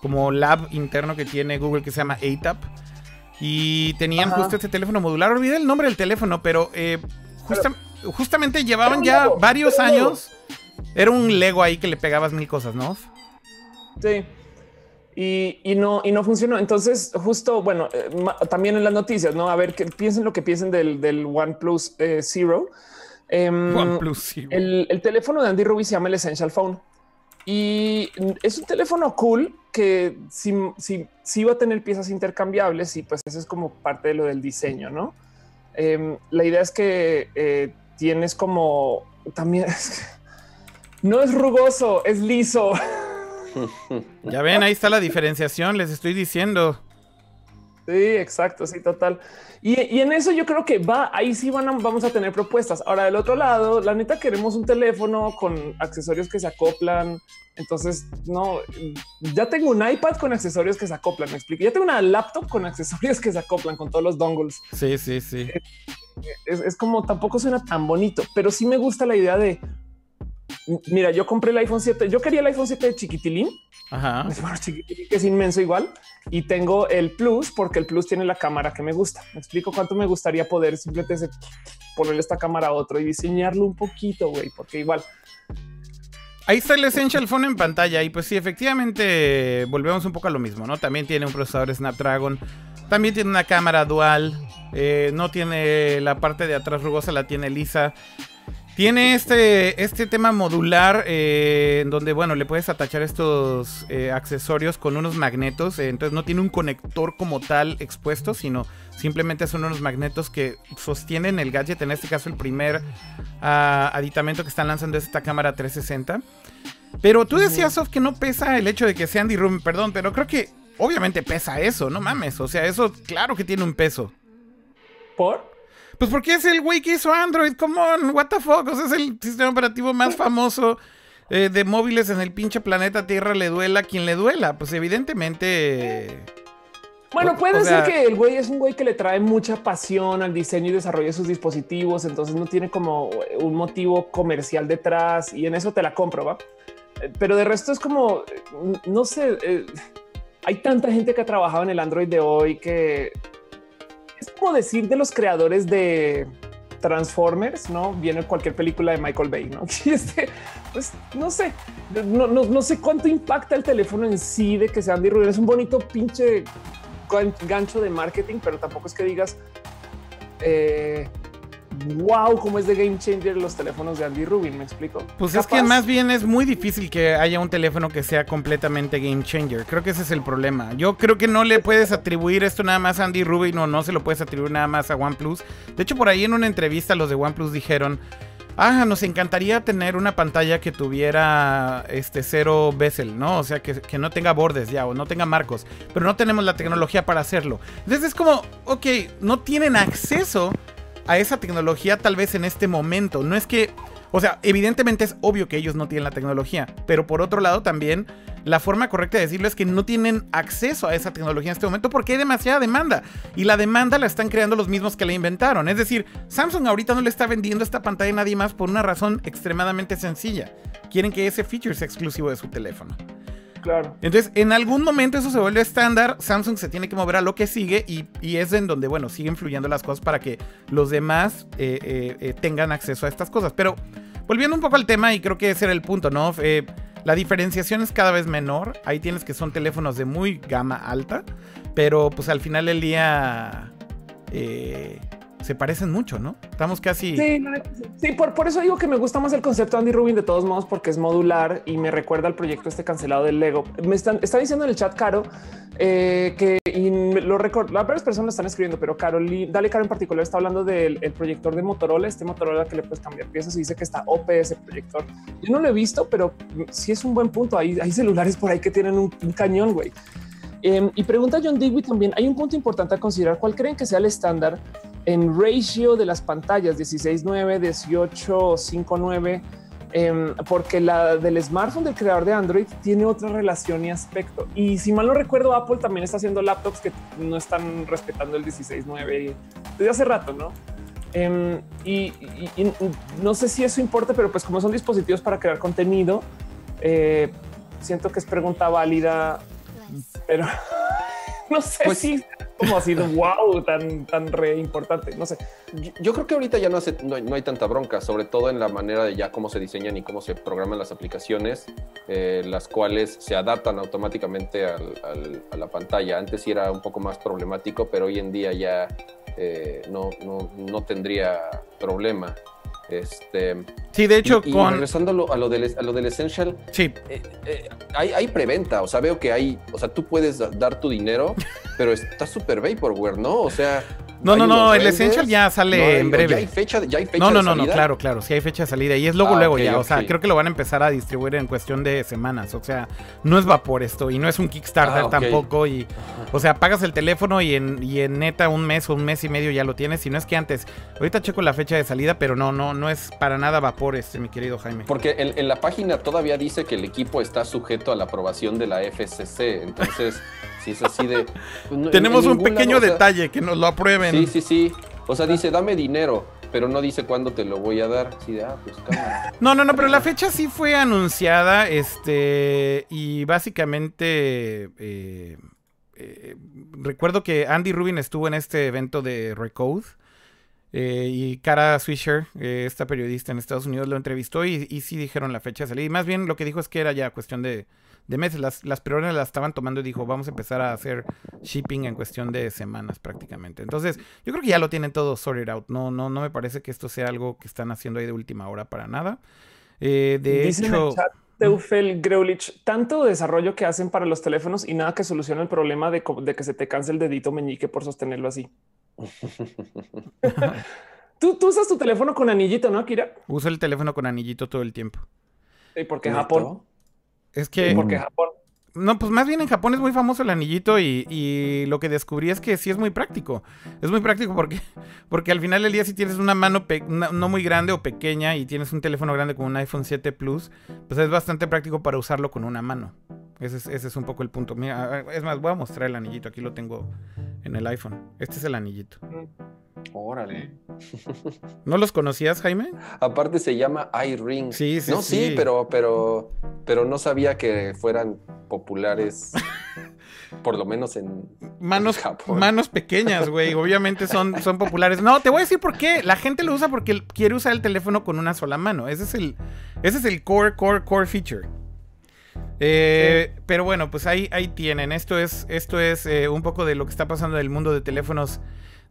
Speaker 1: como lab interno que tiene Google que se llama ATAP. Y tenían justo este teléfono modular. Olvidé el nombre del teléfono, pero, eh, justamente llevaban ya varios años era un Lego ahí que le pegabas mil cosas, ¿no?
Speaker 3: Sí. Y, no, y no funcionó. Entonces, justo, bueno, eh, también en las noticias, ¿no? A ver, que piensen lo que piensen del, del OnePlus eh, Zero. Em, OnePlus Zero. El, teléfono de Andy Ruby se llama el Essential Phone. Y es un teléfono cool que sí, sí, va a tener piezas intercambiables y pues eso es como parte de lo del diseño, ¿no? Em, la idea es que eh, tienes como también... No es rugoso, es liso.
Speaker 1: Ya ven, ahí está la diferenciación, les estoy diciendo.
Speaker 3: Sí, exacto, sí, total. Y, en eso yo creo que va, ahí sí van vamos a tener propuestas. Ahora, del otro lado, la neta queremos un teléfono con accesorios que se acoplan. Entonces, no, ya tengo un iPad con accesorios que se acoplan, me explico. Ya tengo una laptop con accesorios que se acoplan con todos los dongles.
Speaker 1: Sí, sí, sí.
Speaker 3: Es, es como tampoco suena tan bonito, pero sí me gusta la idea de, mira, yo compré el iPhone 7, yo quería el iPhone 7 de chiquitilín Ajá. que es inmenso igual. Y tengo el Plus porque el Plus tiene la cámara que me gusta. Me explico cuánto me gustaría poder simplemente ponerle esta cámara a otro y diseñarlo un poquito, güey, porque igual.
Speaker 1: Ahí está el Essential Phone en pantalla y pues sí, efectivamente volvemos un poco a lo mismo, ¿no? También tiene un procesador Snapdragon, también tiene una cámara dual, eh, no tiene la parte de atrás rugosa, la tiene lisa. Tiene este, este tema modular eh, en donde, bueno, le puedes atachar estos eh, accesorios con unos magnetos. Eh, entonces no tiene un conector como tal expuesto, sino simplemente son unos magnetos que sostienen el gadget. En este caso, el primer ah, aditamento que están lanzando es esta cámara 360. Pero tú decías, Sof, que no pesa el hecho de que sea Andy Rubin, perdón, pero creo que obviamente pesa eso, no mames. O sea, eso claro que tiene un peso.
Speaker 3: ¿Por?
Speaker 1: Pues porque es el güey que hizo Android, come on, what the fuck, o sea, es el sistema operativo más famoso eh, de móviles en el pinche planeta Tierra, le duela a quien le duela, pues evidentemente...
Speaker 3: Bueno, puede ser que el güey es un güey que le trae mucha pasión al diseño y desarrollo de sus dispositivos, entonces no tiene como un motivo comercial detrás y en eso te la compro, ¿va? Eh, pero de resto es como, no sé, eh, hay tanta gente que ha trabajado en el Android de hoy que es como decir de los creadores de Transformers, no viene cualquier película de Michael Bay, no? este, pues no sé, no, sé cuánto impacta el teléfono en sí de que sea Andy Rubin. Es un bonito pinche gancho de marketing, pero tampoco es que digas eh, wow, cómo es de game changer los teléfonos de Andy Rubin, me explico.
Speaker 1: Pues es que más bien es muy difícil que haya un teléfono que sea completamente game changer. Creo que ese es el problema. Yo creo que no le puedes atribuir esto nada más a Andy Rubin o no se lo puedes atribuir nada más a OnePlus. De hecho, por ahí en una entrevista los de OnePlus dijeron, ah, nos encantaría tener una pantalla que tuviera este cero bezel, ¿no? O sea, que, que, no tenga bordes ya o no tenga marcos, pero no tenemos la tecnología para hacerlo. Entonces es como, ok, no tienen acceso a esa tecnología tal vez en este momento. No es que, o sea, evidentemente es obvio que ellos no tienen la tecnología, pero por otro lado también la forma correcta de decirlo es que no tienen acceso a esa tecnología en este momento porque hay demasiada demanda y la demanda la están creando los mismos que la inventaron. Es decir, Samsung ahorita no le está vendiendo esta pantalla a nadie más por una razón extremadamente sencilla. Quieren que ese feature sea exclusivo de su teléfono.
Speaker 3: Claro.
Speaker 1: Entonces, en algún momento eso se vuelve estándar. Samsung se tiene que mover a lo que sigue y, es en donde, bueno, siguen fluyendo las cosas para que los demás eh, eh, eh, tengan acceso a estas cosas. Pero volviendo un poco al tema, y creo que ese era el punto, ¿no? la diferenciación es cada vez menor. Ahí tienes que son teléfonos de muy gama alta, pero pues al final del día se parecen mucho, ¿no? Estamos casi.
Speaker 3: Sí, sí por, por, eso digo que me gusta más el concepto Andy Rubin de todos modos, porque es modular y me recuerda al proyecto este cancelado del Lego. Me están, está diciendo en el chat, Caro, eh, que y lo recuerdo, varias personas lo están escribiendo, pero Caro, dale Caro en particular está hablando del proyector de Motorola, este Motorola que le puedes cambiar piezas y dice que está OP ese proyector. Yo no lo he visto, pero sí es un buen punto. Hay, hay celulares por ahí que tienen un, cañón, güey. Em, y pregunta John Digby también, hay un punto importante a considerar. ¿Cuál creen que sea el estándar en ratio de las pantallas 16.9, 18.5.9, eh, porque la del smartphone del creador de Android tiene otra relación y aspecto. Y si mal no recuerdo, Apple también está haciendo laptops que no están respetando el 16.9 desde hace rato, ¿no? Em, y, no sé si eso importa, pero pues como son dispositivos para crear contenido, eh, siento que es pregunta válida, pero no sé pues, si como ha sido wow, tan, tan re importante. No sé.
Speaker 2: Yo, creo que ahorita ya no, hace, no, hay tanta bronca, sobre todo en la manera de ya cómo se diseñan y cómo se programan las aplicaciones, eh, las cuales se adaptan automáticamente a la pantalla. Antes sí era un poco más problemático, pero hoy en día ya eh, no, no, no tendría problema. Este,
Speaker 1: sí, de hecho,
Speaker 2: con... regresando a lo, del, a lo del Essential,
Speaker 1: sí.
Speaker 2: Eh, eh, hay, hay, preventa, o sea, veo que hay, o sea, tú puedes dar tu dinero, pero está súper vaporware, ¿no? O sea,
Speaker 1: No, no, no, el Essential ya sale en breve.
Speaker 2: Ya hay fecha, ya hay fecha
Speaker 1: no, no, no, no, claro, claro, sí hay fecha de salida. Y es luego, ah, luego ya. O sea, creo que lo van a empezar a distribuir en cuestión de semanas. O sea, no es vapor esto. Y no es un Kickstarter ah, tampoco. Y, o sea, pagas el teléfono y en, y en neta un mes o un mes y medio ya lo tienes. Y no es que antes. Ahorita checo la fecha de salida, pero no, no, no es para nada vapor este, mi querido Jaime.
Speaker 2: Porque en, en la página todavía dice que el equipo está sujeto a la aprobación de la FCC. Entonces. Si es así de.
Speaker 1: Pues, Tenemos un pequeño detalle, que nos lo aprueben.
Speaker 2: Sí, sí, sí. O sea, dice, dame dinero, pero no dice cuándo te lo voy a dar. Sí, de, ah, pues
Speaker 1: No, no, no, pero la fecha sí fue anunciada. Este. Y básicamente. Eh, eh, recuerdo que Andy Rubin estuvo en este evento de Recode. Eh, y Cara Swisher, esta periodista en Estados Unidos, lo entrevistó y, y sí dijeron la fecha de salida. Y más bien lo que dijo es que era ya cuestión de, de meses. Las, las las estaban tomando y dijo, vamos a empezar a hacer shipping en cuestión de semanas prácticamente. Entonces, yo creo que ya lo tienen todo sorted out. No, no, no me parece que esto sea algo que están haciendo ahí de última hora para nada. Eh, de hecho...
Speaker 3: Teufel Greulich, tanto desarrollo que hacen para los teléfonos y nada que solucione el problema de, que se te canse el dedito meñique por sostenerlo así. ¿Tú, tú, usas tu teléfono con anillito, ¿no, Kira?
Speaker 1: Uso el teléfono con anillito todo el tiempo.
Speaker 3: ¿Y por qué Japón?
Speaker 1: Es que.
Speaker 3: Porque Japón.
Speaker 1: No, pues más bien en Japón es muy famoso el anillito y, lo que descubrí es que sí es muy práctico. Es muy práctico porque, porque al final del día si tienes una mano no muy grande o pequeña y tienes un teléfono grande como un iPhone 7 Plus, pues es bastante práctico para usarlo con una mano. Ese es, ese es un poco el punto. Mira, es más, voy a mostrar el anillito. Aquí lo tengo en el iPhone. Este es el anillito.
Speaker 2: Órale.
Speaker 1: ¿No los conocías, Jaime?
Speaker 2: Aparte se llama iRing.
Speaker 1: Sí, sí,
Speaker 2: no, sí. pero, pero, pero no sabía que fueran populares. por lo menos en
Speaker 1: manos, manos pequeñas, güey. Obviamente son, son populares. No, te voy a decir por qué. La gente lo usa porque quiere usar el teléfono con una sola mano. Ese es el, ese es el core, core, core feature. Eh, pero bueno, pues ahí, ahí tienen. Esto es, esto es eh, un poco de lo que está pasando en el mundo de teléfonos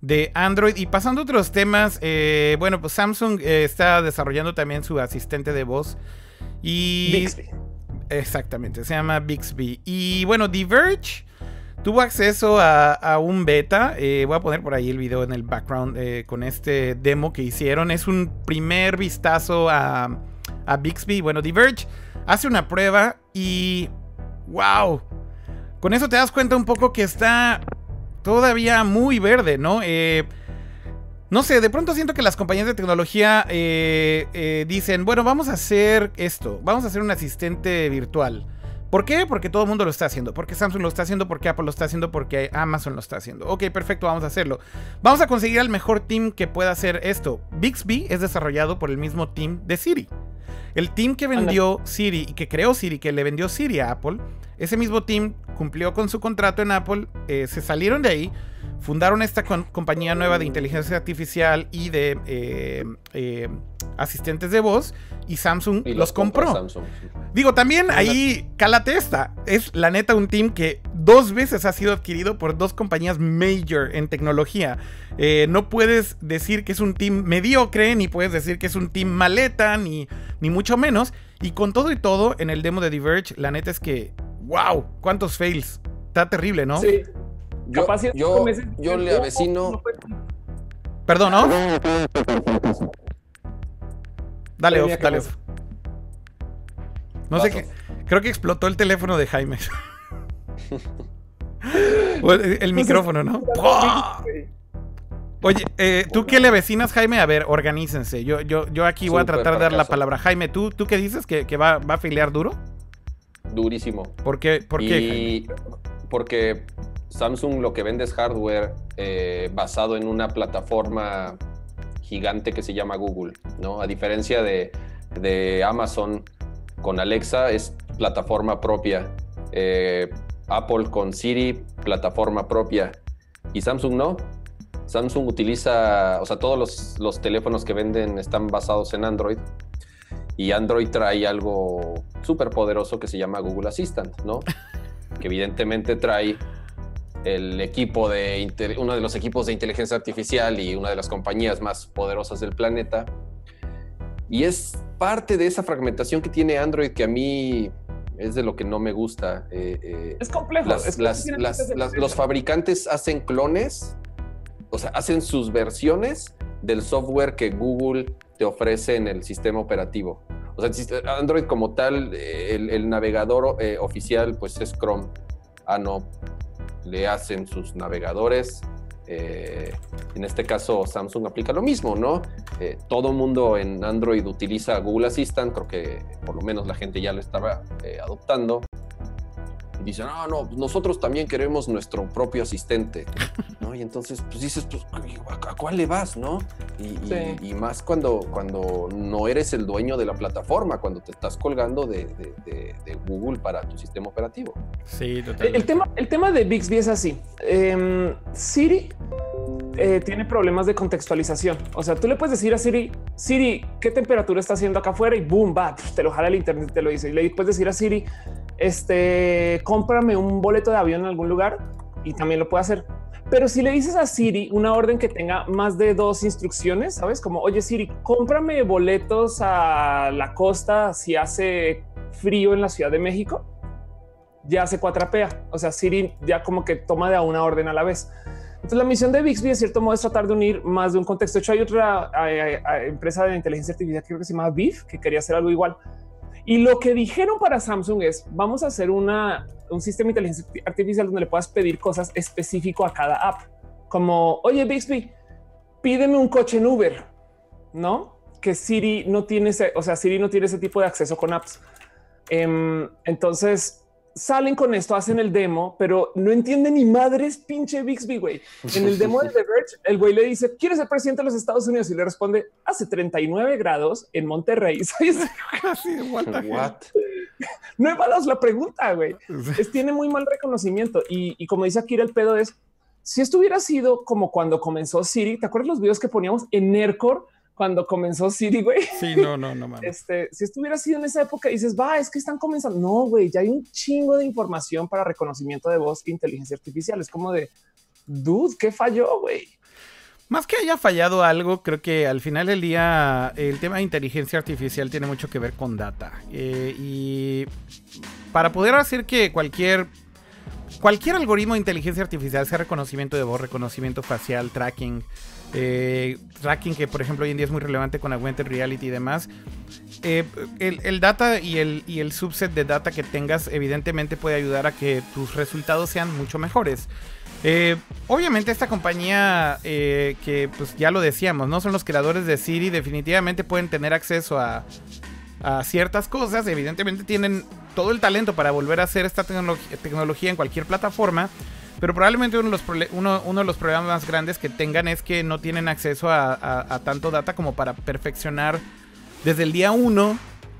Speaker 1: de Android. Y pasando a otros temas, eh, bueno, pues Samsung está desarrollando también su asistente de voz. Y.
Speaker 3: Bixby.
Speaker 1: Exactamente, se llama Bixby. Y bueno, Diverge tuvo acceso a, un beta. voy a poner por ahí el video en el background con este demo que hicieron. Es un primer vistazo a, a Bixby. Bueno, Diverge hace una prueba y... ¡Wow! Con eso te das cuenta un poco que está todavía muy verde, ¿no? Eh, no sé, de pronto siento que las compañías de tecnología eh, eh, dicen, bueno, vamos a hacer esto, vamos a hacer un asistente virtual. ¿Por qué? Porque todo el mundo lo está haciendo. Porque Samsung lo está haciendo, porque Apple lo está haciendo, porque Amazon lo está haciendo. Ok, perfecto, vamos a hacerlo. Vamos a conseguir al mejor team que pueda hacer esto. Bixby es desarrollado por el mismo team de Siri. El team que vendió Siri y que creó Siri, que le vendió Siri a Apple, ese mismo team cumplió con su contrato en Apple, eh, se salieron de ahí, fundaron esta compañía nueva de inteligencia artificial y de eh, eh, asistentes de voz y Samsung los, compró. Digo, también ahí cálate esta. Es la neta un team que dos veces ha sido adquirido por dos compañías major en tecnología. no puedes decir que es un team mediocre, ni puedes decir que es un team maleta, ni, ni mucho menos. Y con todo y todo, en el demo de Diverge, la neta es que, wow, cuántos fails. Está terrible, ¿no?
Speaker 3: Sí.
Speaker 2: Yo, yo, yo le avecino.
Speaker 1: Perdón, ¿no? Dale, off, dale off. No sé qué. Creo que explotó el teléfono de Jaime. el, micrófono, ¿no? Oye, eh, ¿tú qué le vecinas, Jaime? A ver, organícense. Yo, yo, yo aquí voy a tratar de dar la palabra. Jaime, ¿tú, tú qué dices? ¿Que, va, va, a afiliar duro?
Speaker 2: Durísimo.
Speaker 1: ¿Por qué? ¿Por qué
Speaker 2: Porque Samsung lo que vende es hardware eh, basado en una plataforma gigante que se llama Google, ¿no? A diferencia de, Amazon con Alexa, es plataforma propia. Eh, Apple con Siri, plataforma propia. Y Samsung no. Samsung utiliza, o sea, todos los, teléfonos que venden están basados en Android y Android trae algo súper poderoso que se llama Google Assistant, ¿no? que evidentemente trae el equipo de uno de los equipos de inteligencia artificial y una de las compañías más poderosas del planeta. Y es parte de esa fragmentación que tiene Android que a mí es de lo que no me gusta.
Speaker 3: Eh, eh, es complejo.
Speaker 2: los fabricantes hacen clones o sea, hacen sus versiones del software que Google te ofrece en el sistema operativo. O sea, Android como tal, el, navegador eh, oficial pues es Chrome. Ah, no, le hacen sus navegadores. Eh, en este caso Samsung aplica lo mismo, ¿no? Eh, todo mundo en Android utiliza Google Assistant, creo que por lo menos la gente ya lo estaba adoptando y dicen, no, no, nosotros también queremos nuestro propio asistente, ¿no? Y entonces, pues dices, pues, ¿a cuál le vas, no? Y, más cuando, cuando no eres el dueño de la plataforma, cuando te estás colgando de, Google para tu sistema operativo.
Speaker 3: Sí, totalmente. El tema, el tema de Bixby es así. Em, Siri eh, tiene problemas de contextualización. O sea, tú le puedes decir a Siri, Siri, ¿qué temperatura está haciendo acá afuera? Y boom, va, te lo jala el internet y te lo dice. Y le puedes decir a Siri, este, cómprame un boleto de avión en algún lugar y también lo puede hacer. Pero si le dices a Siri una orden que tenga más de dos instrucciones, sabes como oye Siri, cómprame boletos a la costa si hace frío en la Ciudad de México, ya se cuatrapea. O sea, Siri ya como que toma de a una orden a la vez. Entonces la misión de Bixby en cierto modo es tratar de unir más de un contexto. De hecho, hay otra eh, eh, empresa de inteligencia artificial creo que se llama BIF que quería hacer algo igual y lo que dijeron para Samsung es vamos a hacer una, un sistema de inteligencia artificial donde le puedas pedir cosas específico a cada app, como oye Bixby, pídeme un coche en Uber, no que Siri no tiene ese, o sea, Siri no tiene ese tipo de acceso con apps. Em, entonces salen con esto, hacen el demo, pero no entienden ni madres pinche Bixby, güey. En el demo de The Verge, el güey le dice, ¿quieres ser presidente de los Estados Unidos? Y le responde, hace 39 grados en Monterrey. No he balado la pregunta, güey. Es, tiene muy mal reconocimiento. Y, y como dice aquí el pedo es, si esto hubiera sido como cuando comenzó Siri, ¿te acuerdas los videos que poníamos en Nercor? Cuando comenzó Siri, güey.
Speaker 1: Sí, no, no, no mames.
Speaker 3: Este, si estuviera sido en esa época, dices, va, es que están comenzando. No, güey, ya hay un chingo de información para reconocimiento de voz e inteligencia artificial. Es como de, dude, ¿qué falló, güey?
Speaker 1: Más que haya fallado algo, creo que al final del día el tema de inteligencia artificial tiene mucho que ver con data. Eh, y para poder hacer que cualquier cualquier algoritmo de inteligencia artificial, sea reconocimiento de voz, reconocimiento facial, tracking, eh, tracking que por ejemplo hoy en día es muy relevante con Augmented Reality y demás. Eh, el, data y el, subset de data que tengas evidentemente puede ayudar a que tus resultados sean mucho mejores. Eh, obviamente esta compañía que pues ya lo decíamos, no son los creadores de Siri, definitivamente pueden tener acceso a, a ciertas cosas, evidentemente tienen todo el talento para volver a hacer esta tecnología en cualquier plataforma. Pero probablemente uno de, los problemas más grandes que tengan es que no tienen acceso a, tanto data como para perfeccionar desde el día uno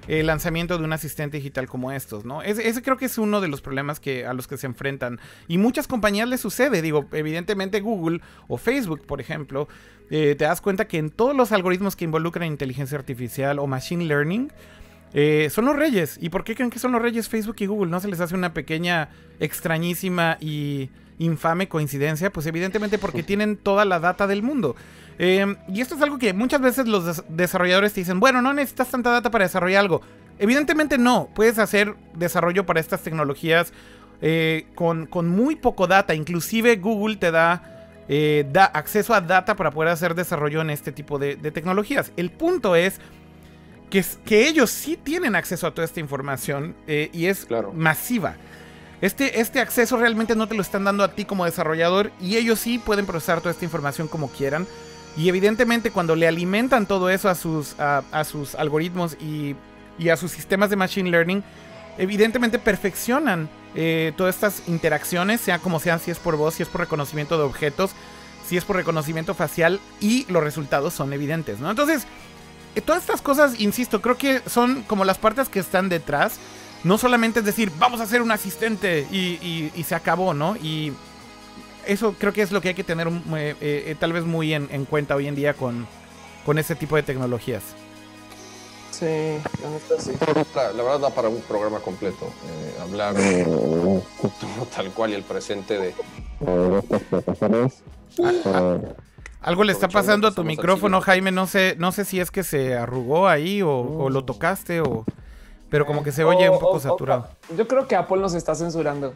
Speaker 1: el lanzamiento de un asistente digital como estos, ¿no? Ese, creo que es uno de los problemas que, a los que se enfrentan. Y muchas compañías les sucede. Digo, evidentemente Google o Facebook, por ejemplo, eh, te das cuenta que en todos los algoritmos que involucran inteligencia artificial o machine learning, eh, son los reyes. ¿Y por qué creen que son los reyes Facebook y Google? ¿No se les hace una pequeña, extrañísima y infame coincidencia? Pues evidentemente porque tienen toda la data del mundo. Eh, y esto es algo que muchas veces los desarrolladores te dicen, bueno, no necesitas tanta data para desarrollar algo. Evidentemente no, puedes hacer desarrollo para estas tecnologías eh, con, muy poco data. Inclusive Google te da, da, acceso a data para poder hacer desarrollo en este tipo de, de tecnologías. El punto es que, ellos sí tienen acceso a toda esta información eh, y es masiva. Este, este acceso realmente no te lo están dando a ti como desarrollador y ellos sí pueden procesar toda esta información como quieran. Y evidentemente cuando le alimentan todo eso a sus, a, sus algoritmos y, a sus sistemas de machine learning, evidentemente perfeccionan eh, todas estas interacciones, sea como sean, si es por voz, si es por reconocimiento de objetos, si es por reconocimiento facial y los resultados son evidentes, ¿no? Entonces, todas estas cosas, insisto, creo que son como las partes que están detrás. No solamente es decir, vamos a hacer un asistente y, se acabó, ¿no? Y eso creo que es lo que hay que tener eh, eh, tal vez muy en, cuenta hoy en día con, con ese tipo de tecnologías.
Speaker 3: Sí, sí.
Speaker 2: La, verdad da para un programa completo. hablar tal cual y el presente de,
Speaker 1: Algo le está pasando a tu micrófono, Jaime. No sé, no sé si es que se arrugó ahí o, lo tocaste o. Pero como que se oye un poco saturado.
Speaker 3: yo creo que Apple nos está censurando.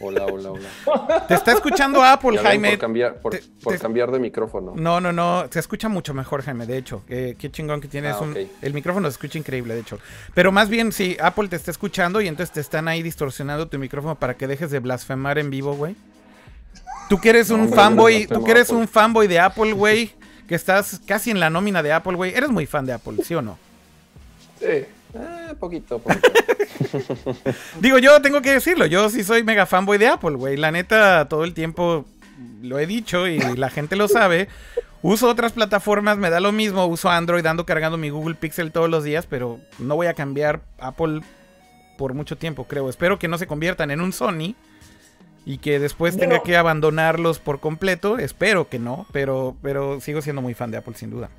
Speaker 2: Hola, hola, hola.
Speaker 1: Te está escuchando Apple, Jaime.
Speaker 2: Por, cambiar, por, cambiar de micrófono.
Speaker 1: No, no, no. Se escucha mucho mejor, Jaime, de hecho. qué chingón que tienes ah, un. El micrófono se escucha increíble, de hecho. Pero más bien, sí, Apple te está escuchando y entonces te están ahí distorsionando tu micrófono para que dejes de blasfemar en vivo, güey. Tú que eres un fanboy, tú que eres un fanboy de Apple, güey, que estás casi en la nómina de Apple, güey. Eres muy fan de Apple, ¿sí o no?
Speaker 2: Sí, eh, poquito, poquito.
Speaker 1: Digo, yo tengo que decirlo, yo sí soy mega fanboy de Apple, güey. La neta, todo el tiempo lo he dicho y la gente lo sabe. Uso otras plataformas, me da lo mismo. Uso Android, ando cargando mi Google Pixel todos los días, pero no voy a cambiar Apple por mucho tiempo, creo. Espero que no se conviertan en un Sony y que después tenga que abandonarlos por completo. Espero que no, pero, pero sigo siendo muy fan de Apple sin duda.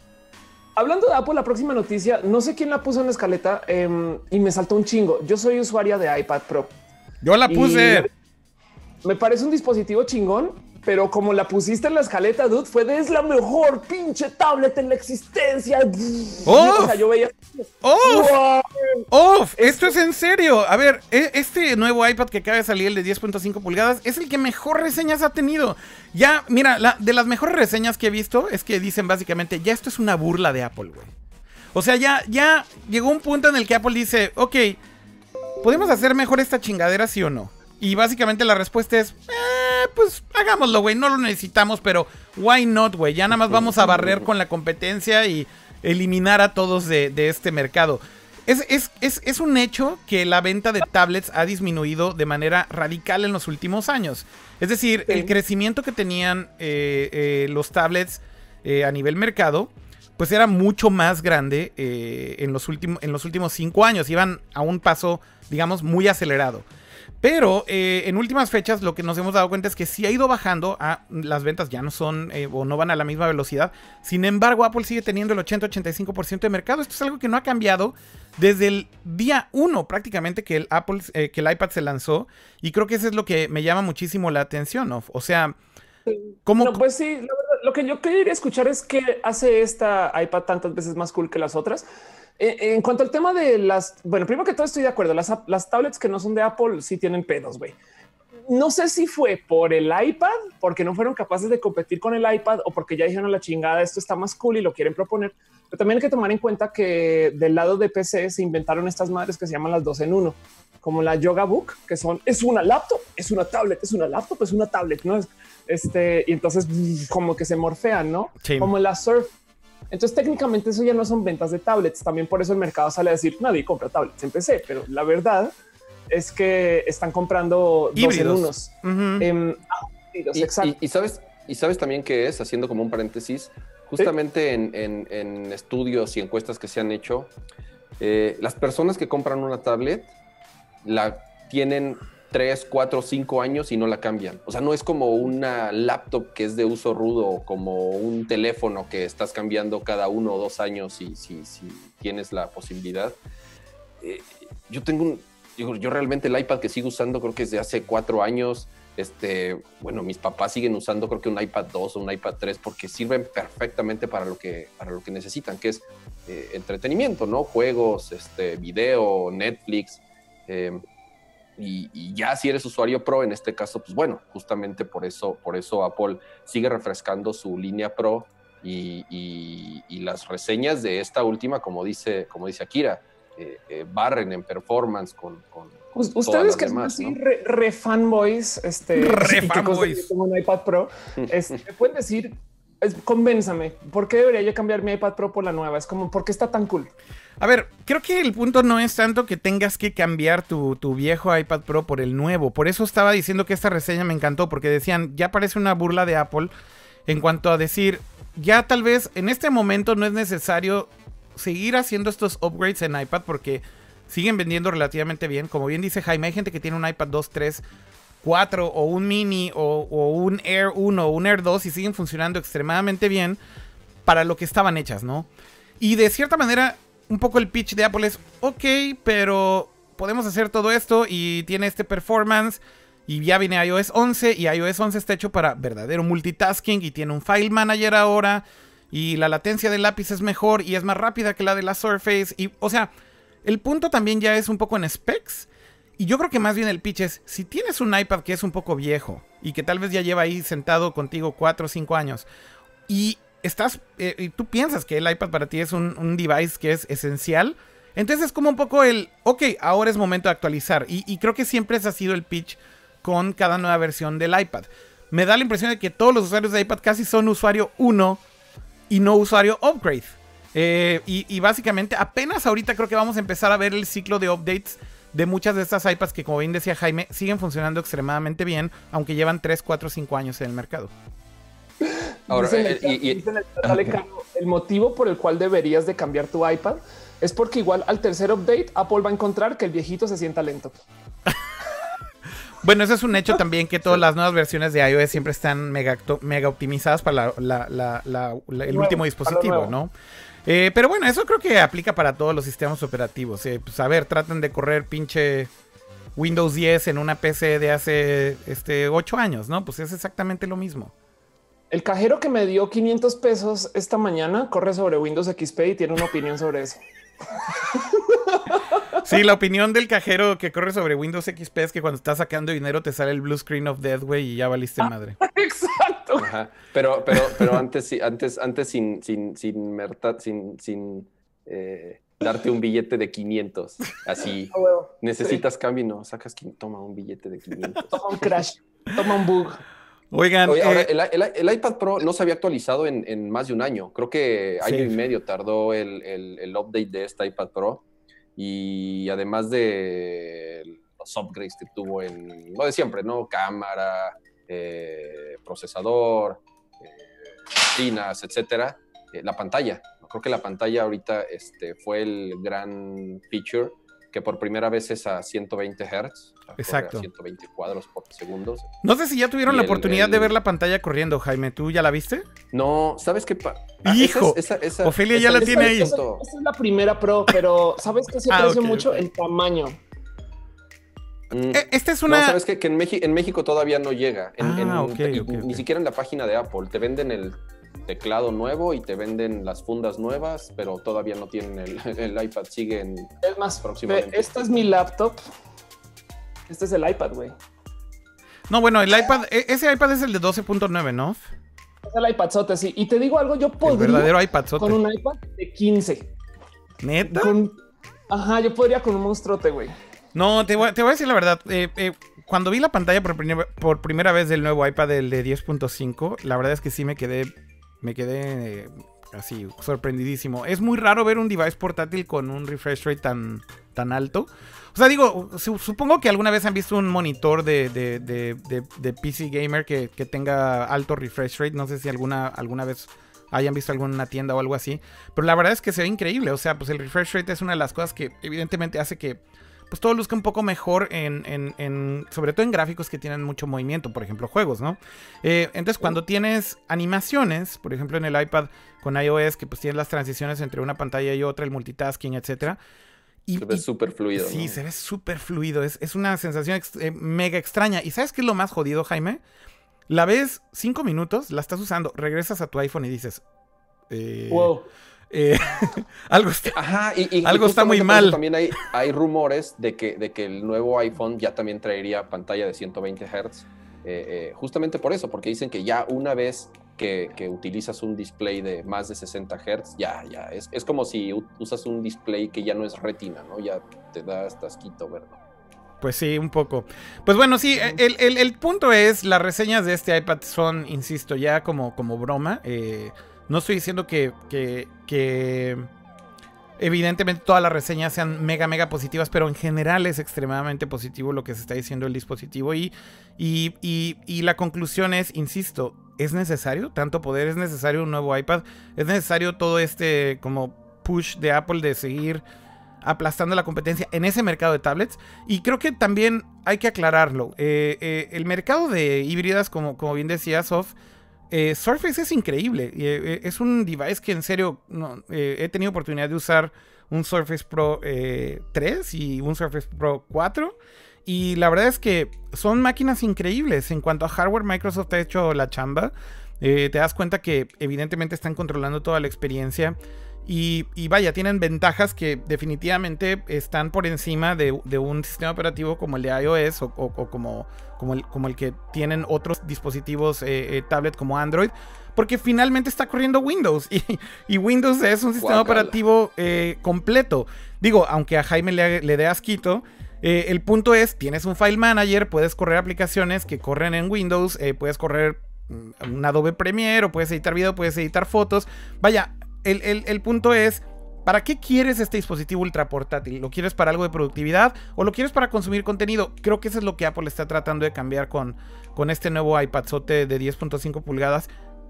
Speaker 3: Hablando de Apple, la próxima noticia, no sé quién la puso en la escaleta em, y me saltó un chingo. Yo soy usuaria de iPad Pro.
Speaker 1: Yo la puse.
Speaker 3: Me parece un dispositivo chingón pero como la pusiste en la escaleta, dude, fue de es la mejor pinche tablet en la existencia.
Speaker 1: ¡Oh! O sea, yo veía. ¡Oh! Esto es en serio. A ver, e, este nuevo iPad que acaba de salir, el de 10.5 pulgadas, es el que mejor reseñas ha tenido. Ya, mira, la, de las mejores reseñas que he visto es que dicen básicamente, ya esto es una burla de Apple, güey. O sea, ya, ya llegó un punto en el que Apple dice, ok, ¿podemos hacer mejor esta chingadera, sí o no? Y básicamente la respuesta es, eh, pues hagámoslo, güey, no lo necesitamos, pero why not, güey? Ya nada más vamos a barrer con la competencia y eliminar a todos de, este mercado. Es, es, un hecho que la venta de tablets ha disminuido de manera radical en los últimos años. Es decir, el crecimiento que tenían eh, eh, los tablets eh, a nivel mercado, pues era mucho más grande en, los en los últimos cinco años. Iban a un paso, digamos, muy acelerado. Pero eh, en últimas fechas lo que nos hemos dado cuenta es que sí ha ido bajando, a, las ventas ya no son eh, o no van a la misma velocidad. Sin embargo, Apple sigue teniendo el 80-85% de mercado. Esto es algo que no ha cambiado desde el día 1 prácticamente que el, Apple, eh, que el iPad se lanzó. Y creo que eso es lo que me llama muchísimo la atención, ¿no? O sea...
Speaker 3: ¿cómo... pues sí, lo que yo quería escuchar es que hace esta iPad tantas veces más cool que las otras. Eh, en cuanto al tema de las, bueno, primero que todo estoy de acuerdo. Las, tablets que no son de Apple sí tienen pedos, güey. No sé si fue por el iPad, porque no fueron capaces de competir con el iPad o porque ya dijeron la chingada, esto está más cool y lo quieren proponer. Pero también hay que tomar en cuenta que del lado de PC se inventaron estas madres que se llaman las dos en uno, como la Yoga Book, que son es una laptop, es una tablet, es una laptop, es una tablet, no es este. Y entonces como que se morfean, no como la Surf entonces técnicamente eso ya no son ventas de tablets. También por eso el mercado sale a decir nadie compra tablets en PC, pero la verdad es que están comprando dos en unos. Em,
Speaker 2: y, sabes, y sabes también que es haciendo como un paréntesis, justamente en, estudios y encuestas que se han hecho, eh, las personas que compran una tablet la tienen 3, 4, 5 años y no la cambian. O sea, no es como una laptop que es de uso rudo, como un teléfono que estás cambiando cada uno o dos años si, si, tienes la posibilidad. Eh, yo tengo un, yo, yo, realmente el iPad que sigo usando creo que es de hace cuatro años. Este, bueno, mis papás siguen usando creo que un iPad 2 o un iPad 3 porque sirven perfectamente para lo que, para lo que necesitan, que es eh, entretenimiento, ¿no? Juegos, este, video, Netflix. Eh, y, ya si eres usuario Pro, en este caso, pues bueno, justamente por eso, por eso Apple sigue refrescando su línea Pro y, las reseñas de esta última, como dice, como dice Akira, eh, eh, barren en performance con,
Speaker 3: Ustedes que son así re, fanboys, este,
Speaker 1: re fanboys.
Speaker 3: como un iPad Pro, este, pueden decir, convénzame, ¿por qué debería yo cambiar mi iPad Pro por la nueva? Es como, ¿por qué está tan cool?
Speaker 1: A ver, creo que el punto no es tanto que tengas que cambiar tu, viejo iPad Pro por el nuevo. Por eso estaba diciendo que esta reseña me encantó, porque decían, ya parece una burla de Apple en cuanto a decir, ya tal vez en este momento no es necesario seguir haciendo estos upgrades en iPad porque siguen vendiendo relativamente bien. Como bien dice Jaime, hay gente que tiene un iPad 2, 3, 4 o un mini o, un Air 1 o un Air 2 y siguen funcionando extremadamente bien para lo que estaban hechas, ¿no? Y de cierta manera un poco el pitch de Apple es, ok, pero podemos hacer todo esto y tiene este performance y ya viene iOS 11 y iOS 11 está hecho para verdadero multitasking y tiene un file manager ahora y la latencia del lápiz es mejor y es más rápida que la de la Surface y o sea, el punto también ya es un poco en specs Y yo creo que más bien el pitch es, si tienes un iPad que es un poco viejo y que tal vez ya lleva ahí sentado contigo 4 o 5 años y estás, eh, y tú piensas que el iPad para ti es un, device que es esencial, entonces es como un poco el, ok, ahora es momento de actualizar. Y, creo que siempre ese ha sido el pitch con cada nueva versión del iPad. Me da la impresión de que todos los usuarios de iPad casi son usuario 1 y no usuario upgrade. Eh, y, básicamente apenas ahorita creo que vamos a empezar a ver el ciclo de updates de muchas de estas iPads que como bien decía Jaime siguen funcionando extremadamente bien, aunque llevan 3, 4, 5 años en el mercado.
Speaker 3: Ahora, el, el motivo por el cual deberías de cambiar tu iPad es porque igual al tercer update Apple va a encontrar que el viejito se sienta lento.
Speaker 1: Bueno, eso es un hecho también que todas las nuevas versiones de iOS siempre están mega, mega optimizadas para el último dispositivo, ¿no? Eh, pero bueno, eso creo que aplica para todos los sistemas operativos. Eh, pues a ver, tratan de correr pinche Windows 10 en una PC de hace este, 8 años, ¿no? Pues es exactamente lo mismo.
Speaker 3: El cajero que me dio 500 pesos esta mañana corre sobre Windows XP y tiene una opinión sobre eso.
Speaker 1: Sí, la opinión del cajero que corre sobre Windows XP es que cuando estás sacando dinero te sale el blue screen of death, güey, y ya valiste madre.
Speaker 3: Exacto.
Speaker 2: Pero, pero, pero antes, antes, antes sin, sin, sin, sin, sin eh, darte un billete de 500, así. necesitas cambio y no sacas, toma un billete de 500.
Speaker 3: Toma un crash, toma un bug.
Speaker 1: Oigan,
Speaker 2: eh, el, iPad Pro no se había actualizado en, más de un año. Creo que año y medio tardó el, el, update de este iPad Pro. Y además de los upgrades que tuvo en lo de siempre, ¿no? Cámara, eh, procesador, eh, etcétera, eh, la pantalla. Creo que la pantalla ahorita este, fue el gran feature que por primera vez es a 120 Hz.
Speaker 1: Exacto.
Speaker 2: 120 cuadros por segundo.
Speaker 1: No sé si ya tuvieron la oportunidad de ver la pantalla corriendo, Jaime. ¿Tú ya la viste?
Speaker 2: No, ¿sabes qué?
Speaker 1: Ah, Hijo, Ofelia ya la tiene ahí.
Speaker 3: Esa, es la primera Pro, pero ¿sabes qué se ah, aprecia mucho? El tamaño.
Speaker 1: Mm. Esta es una. No,
Speaker 2: sabes qué? que en, en, México todavía no llega. ah, ni siquiera en la página de Apple. Te venden el teclado nuevo y te venden las fundas nuevas, pero todavía no tienen el, iPad, sigue en...
Speaker 3: Es más, próximamente. Esta es mi laptop. Este es el iPad, güey.
Speaker 1: No, bueno, el iPad, e, ese iPad es el de 12.9, ¿no?
Speaker 3: Es el iPad sote, sí. Y te digo algo, yo podría...
Speaker 1: El verdadero iPad
Speaker 3: Con un iPad de 15.
Speaker 1: ¿Neta?
Speaker 3: Ajá, yo podría con un monstruote, güey.
Speaker 1: No, te voy, a decir la verdad. Eh, eh, cuando vi la pantalla por, por primera vez del nuevo iPad, el de 10.5, la verdad es que sí me quedé me quedé eh, así sorprendidísimo. Es muy raro ver un device portátil con un refresh rate tan, tan alto. O sea, digo, supongo que alguna vez han visto un monitor de, de, PC Gamer que, tenga alto refresh rate. No sé si alguna, alguna vez hayan visto alguna tienda o algo así. Pero la verdad es que se ve increíble. O sea, pues el refresh rate es una de las cosas que evidentemente hace que pues todo luzca un poco mejor en, en, sobre todo en gráficos que tienen mucho movimiento, por ejemplo, juegos, ¿no? Eh, entonces, cuando tienes animaciones, por ejemplo, en el iPad con iOS, que pues tienes las transiciones entre una pantalla y otra, el multitasking, etcétera.
Speaker 2: Y, se ve súper fluido.
Speaker 1: Sí, se ve súper fluido. Es, una sensación eh, mega extraña. ¿Y sabes qué es lo más jodido, Jaime? La ves cinco minutos, la estás usando, regresas a tu iPhone y dices... Eh,
Speaker 3: wow
Speaker 1: eh, algo está, y, algo está muy mal.
Speaker 2: También hay, hay rumores de que, de que el nuevo iPhone ya también traería pantalla de 120 Hz. Eh, eh, justamente por eso, porque dicen que ya una vez que, utilizas un display de más de 60 Hz, ya, ya, es, es, como si usas un display que ya no es retina, ¿no? Ya te da hasta asquito verlo.
Speaker 1: Pues sí, un poco. Pues bueno, sí, el, punto es, las reseñas de este iPad son, insisto, ya como, como broma. Eh, no estoy diciendo que, que, evidentemente todas las reseñas sean mega, mega positivas, pero en general es extremadamente positivo lo que se está diciendo el dispositivo. Y, y, y, la conclusión es, insisto, ¿es necesario tanto poder? ¿Es necesario un nuevo iPad? ¿Es necesario todo este como push de Apple de seguir aplastando la competencia en ese mercado de tablets? Y creo que también hay que aclararlo. Eh, eh, el mercado de híbridas, como, como bien decía Sof, eh, Surface es increíble. Eh, es un device que en serio eh, he tenido oportunidad de usar un Surface Pro 3 y un Surface Pro 4. Y la verdad es que son máquinas increíbles. En cuanto a hardware, Microsoft ha hecho la chamba. te das cuenta que evidentemente están controlando toda la experiencia. Y, vaya, tienen ventajas que definitivamente están por encima de, un sistema operativo como el de iOS o, como, como, el, como, el, que tienen otros dispositivos eh, eh, tablet como Android. Porque finalmente está corriendo Windows y, Windows es un sistema operativo eh, completo. Digo, aunque a Jaime le, le dé asquito, el punto es, tienes un file manager, puedes correr aplicaciones que corren en Windows, puedes correr mm, un Adobe Premiere o puedes editar video, puedes editar fotos. Vaya, el, punto es, ¿Para qué quieres este dispositivo ultra portátil? ¿Lo quieres para algo de productividad o lo quieres para consumir contenido? Creo que eso es lo que Apple está tratando de cambiar con, con este nuevo iPad de 10.5 pulgadas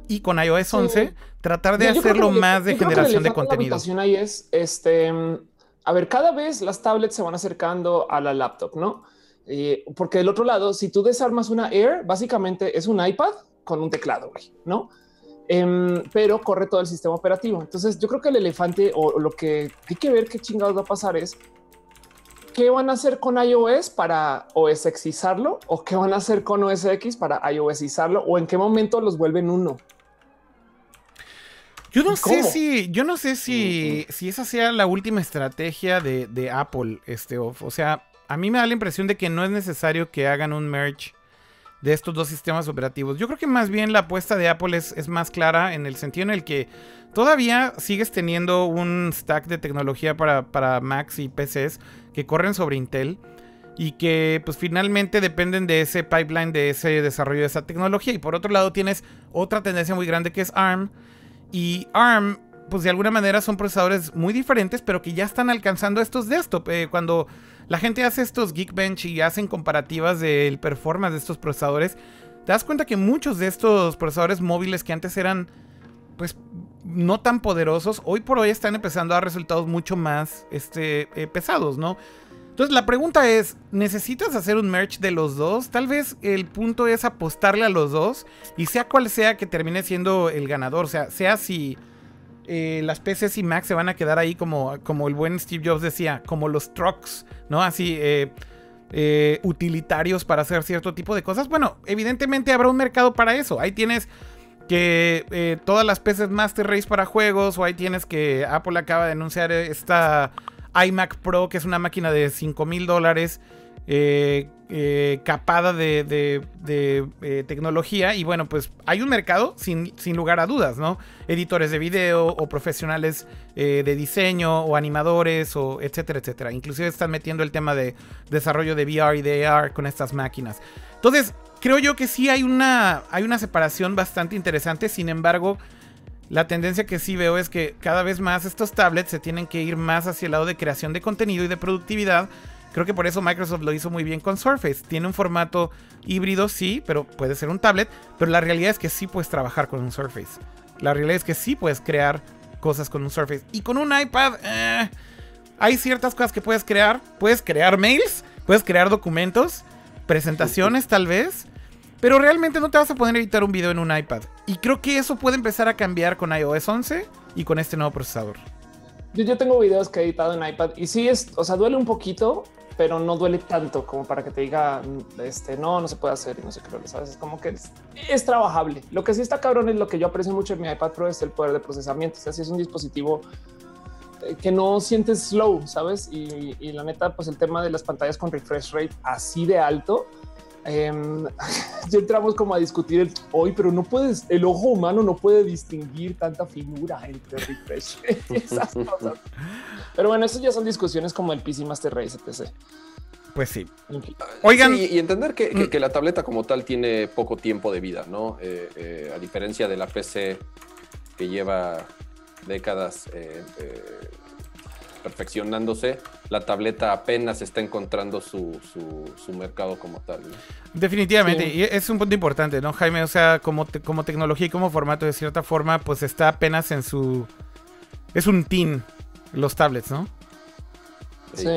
Speaker 1: y con iOS 11, tratar de hacerlo más de generación de contenido.
Speaker 3: La ahí es este, a ver, cada vez las tablets se van acercando a la laptop, ¿no? Eh, porque del otro lado, si tú desarmas una Air, básicamente es un iPad con un teclado, ¿no? Em, pero corre todo el sistema operativo. Entonces yo creo que el elefante o, lo que hay que ver qué chingados va a pasar es qué van a hacer con iOS para OSXizarlo o qué van a hacer con OS X para iOSizarlo o en qué momento los vuelven uno.
Speaker 1: Yo no sé si, yo no sé si, si esa sea la última estrategia de, Apple. Este, o, o sea, a mí me da la impresión de que no es necesario que hagan un merge de estos dos sistemas operativos. Yo creo que más bien la apuesta de Apple es, más clara en el sentido en el que todavía sigues teniendo un stack de tecnología para, para Macs y PCs que corren sobre Intel y que pues finalmente dependen de ese pipeline, de ese desarrollo de esa tecnología. Y por otro lado tienes otra tendencia muy grande que es ARM. Y ARM pues de alguna manera son procesadores muy diferentes, pero que ya están alcanzando estos desktop. Eh, cuando la gente hace estos Geekbench y hacen comparativas del performance de estos procesadores, te das cuenta que muchos de estos procesadores móviles que antes eran, pues, no tan poderosos, hoy por hoy están empezando a dar resultados mucho más este, eh, pesados, ¿no? Entonces la pregunta es, ¿necesitas hacer un merch de los dos? Tal vez el punto es apostarle a los dos y sea cual sea que termine siendo el ganador, o sea, sea si eh, las PCs y Mac se van a quedar ahí como, como el buen Steve Jobs decía, como los trucks, ¿no? Así, eh, eh, utilitarios para hacer cierto tipo de cosas. Bueno, evidentemente habrá un mercado para eso. Ahí tienes que todas las PCs Master Race para juegos, o ahí tienes que Apple acaba de anunciar esta iMac Pro, que es una máquina de 5 mil dólares eh, eh, capada de, eh, tecnología. Y bueno, pues hay un mercado sin, lugar a dudas, ¿no? Editores de video o profesionales de diseño o animadores o etcétera, etcétera. Inclusive están metiendo el tema de desarrollo de VR y de AR con estas máquinas. Entonces, creo yo que sí hay una, hay una separación bastante interesante. Sin embargo, la tendencia que sí veo es que cada vez más estos tablets se tienen que ir más hacia el lado de creación de contenido y de productividad Creo que por eso Microsoft lo hizo muy bien con Surface. Tiene un formato híbrido, sí, pero puede ser un tablet. Pero la realidad es que sí puedes trabajar con un Surface. La realidad es que sí puedes crear cosas con un Surface. Y con un iPad, eh, hay ciertas cosas que puedes crear. Puedes crear mails, puedes crear documentos, presentaciones tal vez. Pero realmente no te vas a poder editar un video en un iPad. Y creo que eso puede empezar a cambiar con iOS 11 y con este nuevo procesador.
Speaker 3: Yo, yo tengo videos que he editado en iPad y sí es, o sea, duele un poquito, pero no duele tanto como para que te diga este no, no se puede hacer y no sé qué, sabes? Es como que es, trabajable. Lo que sí está cabrón es lo que yo aprecio mucho en mi iPad Pro es el poder de procesamiento. O sea, si es un dispositivo eh, que no sientes slow, sabes? Y, la neta, pues el tema de las pantallas con refresh rate así de alto. Em, ya entramos como a discutir el hoy, pero no puedes, el ojo humano no puede distinguir tanta finura entre refresh. Esas cosas. Pero bueno, eso ya son discusiones como el PC Master Race, etc.
Speaker 1: Pues sí.
Speaker 2: Oigan. y entender mm. que, la tableta como tal tiene poco tiempo de vida, ¿no? Eh, eh, a diferencia de la PC que lleva décadas eh, perfeccionándose, la tableta apenas está encontrando su, mercado como tal.
Speaker 1: Definitivamente, y es un punto importante, ¿no, Jaime? O sea, como, como tecnología y como formato, de cierta forma, pues está apenas en su... Es un teen los tablets, ¿no?
Speaker 3: Sí.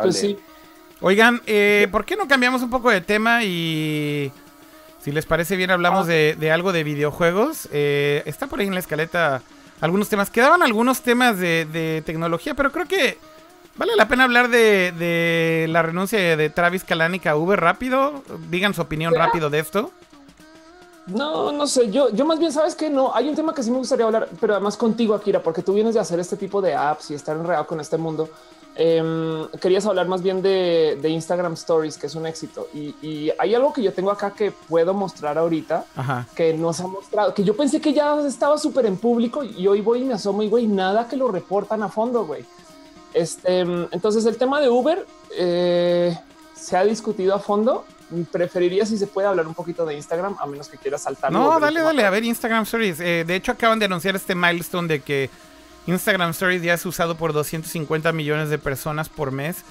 Speaker 3: Pues sí.
Speaker 1: Oigan, eh, ¿por qué no cambiamos un poco de tema y si les parece bien hablamos ah. de, algo de videojuegos? Eh, está por ahí en la escaleta algunos temas. Quedaban algunos temas de, tecnología, pero creo que vale la pena hablar de, la renuncia de Travis Kalanick a Uber rápido. Digan su opinión rápido de esto.
Speaker 3: No, no sé. Yo, yo más bien sabes que no hay un tema que sí me gustaría hablar, pero además contigo, Akira, porque tú vienes de hacer este tipo de apps y estar enredado con este mundo. Em, querías hablar más bien de, Instagram Stories, que es un éxito. Y, hay algo que yo tengo acá que puedo mostrar ahorita, que nos ha mostrado, que yo pensé que ya estaba súper en público y hoy voy y me asomo y güey, nada que lo reportan a fondo, güey. Este, entonces el tema de Uber eh, se ha discutido a fondo. Preferiría si se puede hablar un poquito de Instagram, a menos que quieras saltar.
Speaker 1: No, dale, dale, a ver Instagram Stories. Eh, de hecho, acaban de anunciar este milestone de que Instagram Stories ya es usado por 250 millones de personas por mes.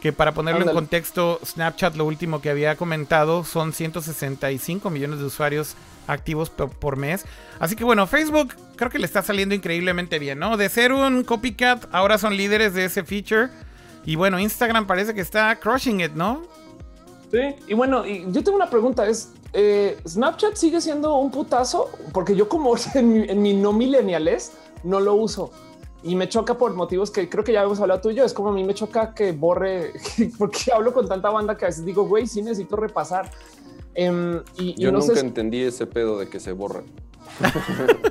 Speaker 1: Que para ponerlo en contexto, Snapchat lo último que había comentado son 165 millones de usuarios activos por mes. Así que bueno, Facebook creo que le está saliendo increíblemente bien, ¿no? De ser un copycat, ahora son líderes de ese feature. Y bueno, Instagram parece que está crushing it, ¿no?
Speaker 3: Sí, y bueno, yo tengo una pregunta, es, eh, ¿Snapchat sigue siendo un putazo? Porque yo como en mi, en mi no millenniales no lo uso y me choca por motivos que creo que ya hemos hablado tú y yo. Es como a mí me choca que borre, porque hablo con tanta banda que a veces digo, güey, sí necesito repasar. Em, y,
Speaker 2: yo nunca entendí ese pedo de que se borra.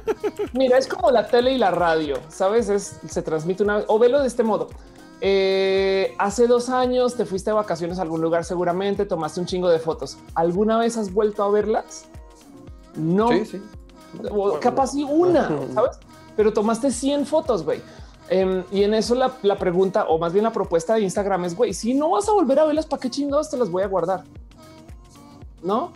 Speaker 3: Mira, es como la tele y la radio, sabes? Es, se transmite una o velo de este modo. Eh, hace dos años te fuiste de vacaciones a algún lugar, seguramente tomaste un chingo de fotos. ¿Alguna vez has vuelto a verlas? No. Sí, sí. capaz y una, sabes? Pero tomaste 100 fotos, güey. Em, y en eso la, pregunta, o más bien la propuesta de Instagram es, güey, si no vas a volver a verlas, ¿para qué chingados te las voy a guardar? ¿No?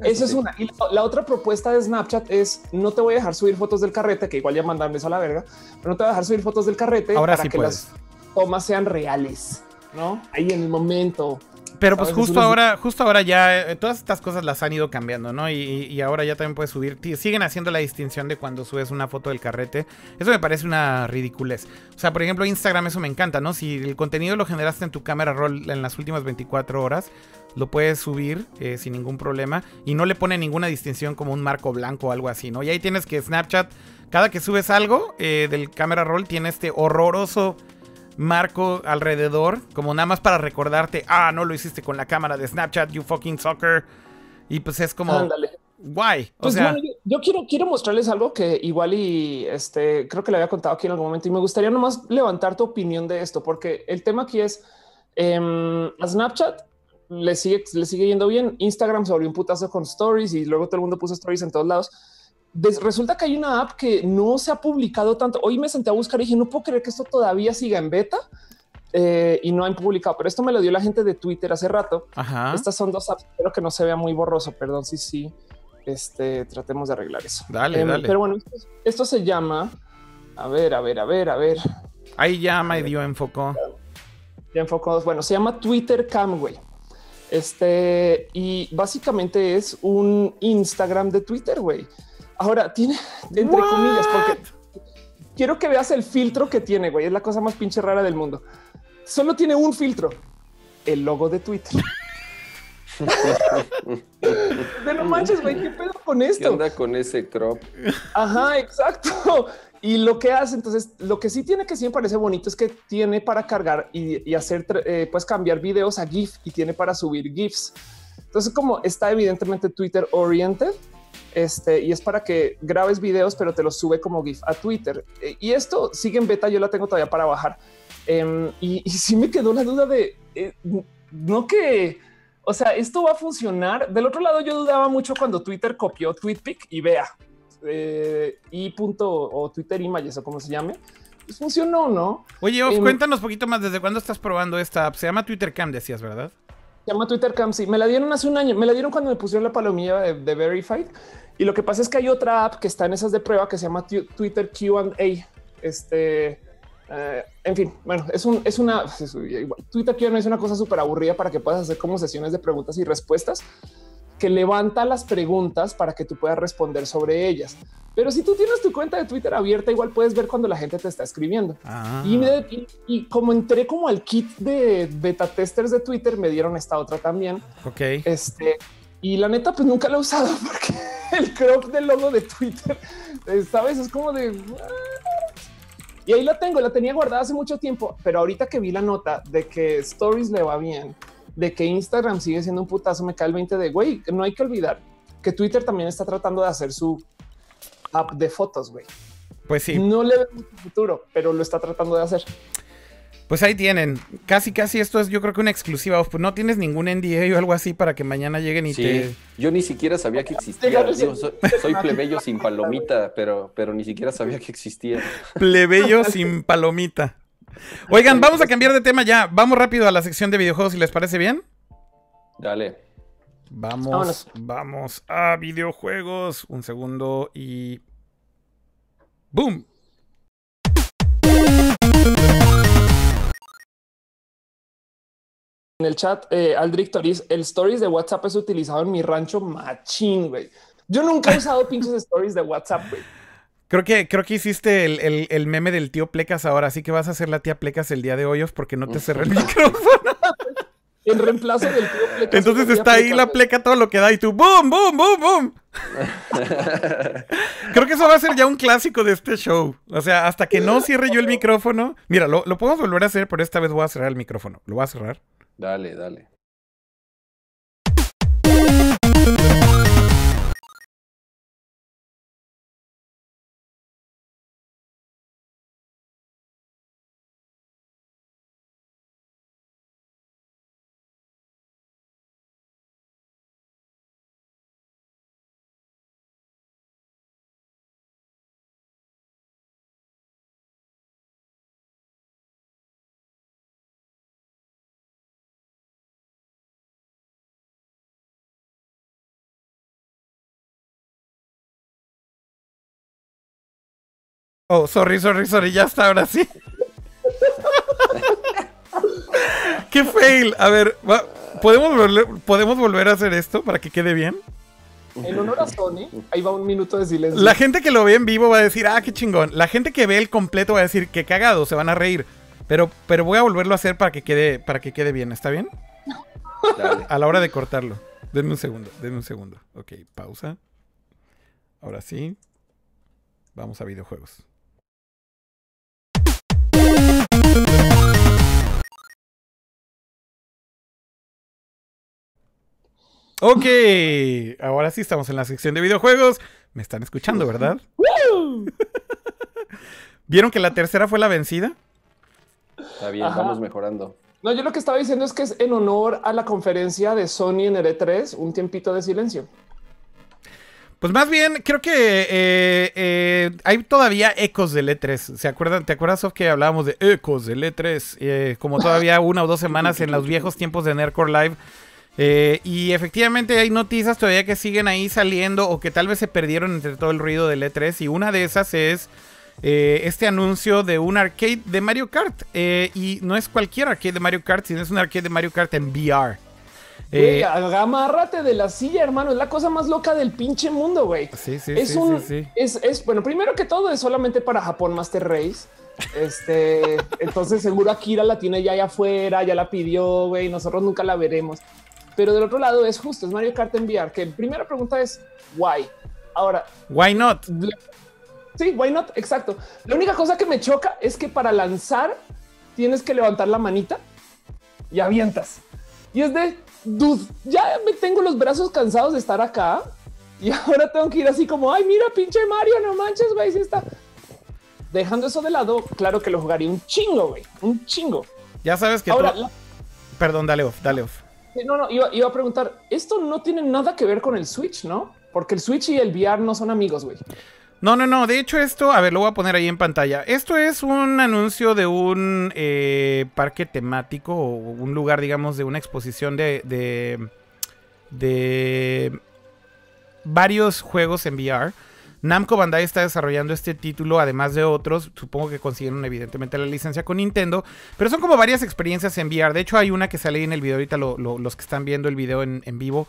Speaker 3: Esa es una. Y la, otra propuesta de Snapchat es no te voy a dejar subir fotos del carrete, que igual ya mandan eso a la verga, pero no te voy a dejar subir fotos del carrete
Speaker 1: Ahora para que
Speaker 3: las tomas sean reales, ¿no? Ahí en el momento.
Speaker 1: Pero pues justo ahora, justo ahora ya eh, todas estas cosas las han ido cambiando, ¿no? Y, ahora ya también puedes subir, siguen haciendo la distinción de cuando subes una foto del carrete. Eso me parece una ridiculez. O sea, por ejemplo, Instagram eso me encanta, ¿no? Si el contenido lo generaste en tu cámara roll en las últimas 24 horas, lo puedes subir eh, sin ningún problema y no le pone ninguna distinción como un marco blanco o algo así, ¿no? Y ahí tienes que Snapchat, cada que subes algo eh, del cámara roll, tiene este horroroso marco alrededor, como nada más para recordarte, ah, no lo hiciste con la cámara de Snapchat, you fucking sucker. Y pues es como, Ándale. guay.
Speaker 3: Pues yo, quiero, quiero mostrarles algo que igual y este, creo que le había contado aquí en algún momento y me gustaría nomás levantar tu opinión de esto, porque el tema aquí es em, a Snapchat le sigue, le sigue yendo bien. Instagram se volvió un putazo con stories y luego todo el mundo puso stories en todos lados resulta que hay una app que no se ha publicado tanto. Hoy me senté a buscar y dije, no puedo creer que esto todavía siga en beta eh, y no han publicado, pero esto me lo dio la gente de Twitter hace rato. Estas son dos apps, espero que no se vea muy borroso, perdón, sí, sí. Este, tratemos de arreglar eso.
Speaker 1: Dale, em, dale.
Speaker 3: Pero bueno, esto, se llama, a ver, a ver, a ver, a ver.
Speaker 1: Ahí ya me dio enfocó.
Speaker 3: Ya enfocó. Bueno, se llama Twitter Camway. Este, y básicamente es un Instagram de Twitter, güey. Ahora tiene entre comillas, porque quiero que veas el filtro que tiene, güey. Es la cosa más pinche rara del mundo. Solo tiene un filtro, el logo de Twitter. de no manches, güey, ¿qué pedo con esto? ¿Qué
Speaker 2: onda con ese crop?
Speaker 3: Ajá, exacto. Y lo que hace, entonces, lo que sí tiene que sí me parece bonito es que tiene para cargar y, hacer, eh, pues cambiar videos a GIF y tiene para subir GIFs. Entonces, como está evidentemente Twitter oriented, este, y es para que grabes videos, pero te los sube como GIF a Twitter. Eh, y esto sigue en beta, yo la tengo todavía para bajar. Em, y, y, sí me quedó la duda de, eh, no que, o sea, esto va a funcionar. Del otro lado, yo dudaba mucho cuando Twitter copió TweetPic y vea, eh, y punto o Twitter Images o como se llame. Pues funcionó, ¿no?
Speaker 1: Oye, em, cuéntanos un poquito más desde cuándo estás probando esta app. Se llama Twitter Cam, decías, ¿verdad?
Speaker 3: Se llama Twitter Cam. Sí, me la dieron hace un año. Me la dieron cuando me pusieron la palomilla de, Verified. Y lo que pasa es que hay otra app que está en esas de prueba que se llama Twitter QA. Este, eh, en fin, bueno, es un, es una Twitter QA es una cosa súper aburrida para que puedas hacer como sesiones de preguntas y respuestas que levanta las preguntas para que tú puedas responder sobre ellas. Pero si tú tienes tu cuenta de Twitter abierta, igual puedes ver cuando la gente te está escribiendo. Ah. Y, como entré como al kit de beta testers de Twitter, me dieron esta otra también.
Speaker 1: Ok.
Speaker 3: Este, y la neta, pues nunca la he usado porque el crop del logo de Twitter, sabes, es como de. Y ahí la tengo, la tenía guardada hace mucho tiempo, pero ahorita que vi la nota de que Stories le va bien, de que Instagram sigue siendo un putazo, me cae el 20 de güey, no hay que olvidar que Twitter también está tratando de hacer su app de fotos, güey.
Speaker 1: Pues sí.
Speaker 3: No le veo mucho futuro, pero lo está tratando de hacer.
Speaker 1: Pues ahí tienen. Casi, casi esto es yo creo que una exclusiva. Pues no tienes ningún NDA o algo así para que mañana lleguen y
Speaker 2: Sí,
Speaker 1: te...
Speaker 2: yo ni siquiera sabía que existía. Digo, soy, soy plebeyo sin palomita, pero, pero ni siquiera sabía que existía.
Speaker 1: Plebeyo sin palomita. Oigan, vamos a cambiar de tema ya. Vamos rápido a la sección de videojuegos, si les parece bien.
Speaker 2: Dale.
Speaker 1: Vamos,
Speaker 3: Vámonos.
Speaker 1: vamos a videojuegos. Un segundo y... ¡Boom!
Speaker 3: En el chat, eh, Aldric Toris, el stories de WhatsApp es utilizado en mi rancho machín, güey. Yo nunca he usado pinches stories de WhatsApp, güey.
Speaker 1: Creo que, creo que hiciste el, el- el meme del tío Plecas ahora, así que vas a hacer la tía Plecas el día de hoy porque no te cerré el micrófono.
Speaker 3: En reemplazo del tío Plecas.
Speaker 1: Entonces está ahí
Speaker 3: Plecas,
Speaker 1: la pleca todo lo que da y tú ¡boom, boom, boom, boom! Creo que eso va a ser ya un clásico de este show. O sea, hasta que no cierre yo el micrófono. Mira, lo, lo podemos volver a hacer, pero esta vez voy a cerrar el micrófono. Lo voy a cerrar.
Speaker 2: Dale, dale.
Speaker 1: Oh, sorry, sorry, sorry. Ya está, ahora sí. ¡Qué fail! A ver, va- ¿podemos volver, ¿podemos volver a hacer esto para que quede bien?
Speaker 3: En honor a Sony, ahí va un minuto de silencio.
Speaker 1: La gente que lo ve en vivo va a decir, ah, qué chingón. La gente que ve el completo va a decir, qué cagado, se van a reír. Pero, pero voy a volverlo a hacer para que quede, para que quede bien, ¿está bien?
Speaker 2: Dale.
Speaker 1: A la hora de cortarlo. Denme un segundo, denme un segundo. Ok, pausa. Ahora sí. Vamos a videojuegos. Ok, ahora sí estamos en la sección de videojuegos. Me están escuchando, ¿verdad? ¿Vieron que la tercera fue la vencida?
Speaker 2: Está bien,
Speaker 3: Ajá.
Speaker 2: vamos mejorando.
Speaker 3: No, yo lo que estaba diciendo es que es en honor a la conferencia de Sony en el E3, un tiempito de silencio.
Speaker 1: Pues más bien, creo que eh, eh, hay todavía ecos del E3. ¿Se acuerdan? ¿Te acuerdas, Sof, que hablábamos de ecos del E3? Eh, como todavía una o dos semanas en los viejos tiempos de Nerdcore Live. Eh, y efectivamente hay noticias todavía que siguen ahí saliendo o que tal vez se perdieron entre todo el ruido del E3. Y una de esas es eh, este anuncio de un arcade de Mario Kart. Eh, y no es cualquier arcade de Mario Kart, sino es un arcade de Mario Kart en VR.
Speaker 3: Güey, agárrate de la silla, hermano. Es la cosa más loca del pinche mundo, güey.
Speaker 1: sí, sí,
Speaker 3: es
Speaker 1: sí,
Speaker 3: un,
Speaker 1: sí, sí.
Speaker 3: Es, es, bueno, primero que todo es solamente para Japón Master Race. Este, entonces seguro Akira la tiene ya allá afuera, ya la pidió, güey. Nosotros nunca la veremos. Pero del otro lado es justo, es Mario Kart en VR. Que primera pregunta es why. Ahora,
Speaker 1: Why not?
Speaker 3: sí, why not? Exacto. La única cosa que me choca es que para lanzar tienes que levantar la manita y avientas. Y es de, dude, ya me tengo los brazos cansados de estar acá y ahora tengo que ir así como, ay, mira, pinche Mario, no manches, güey, sí está. Dejando eso de lado, claro que lo jugaría un chingo, güey, un chingo.
Speaker 1: Ya sabes que
Speaker 3: Ahora,
Speaker 1: tú...
Speaker 3: la-
Speaker 1: Perdón, dale off, dale off.
Speaker 3: No, no, iba, iba a preguntar, esto no tiene nada que ver con el Switch, ¿no? Porque el Switch y el VR no son amigos, güey.
Speaker 1: No, no, no. De hecho, esto, a ver, lo voy a poner ahí en pantalla. Esto es un anuncio de un eh, parque temático o un lugar, digamos, de una exposición de, de, de varios juegos en VR. Namco Bandai está desarrollando este título, además de otros. Supongo que consiguieron evidentemente la licencia con Nintendo. Pero son como varias experiencias en VR. De hecho, hay una que sale ahí en el video ahorita, lo- lo- los que están viendo el video en, vivo.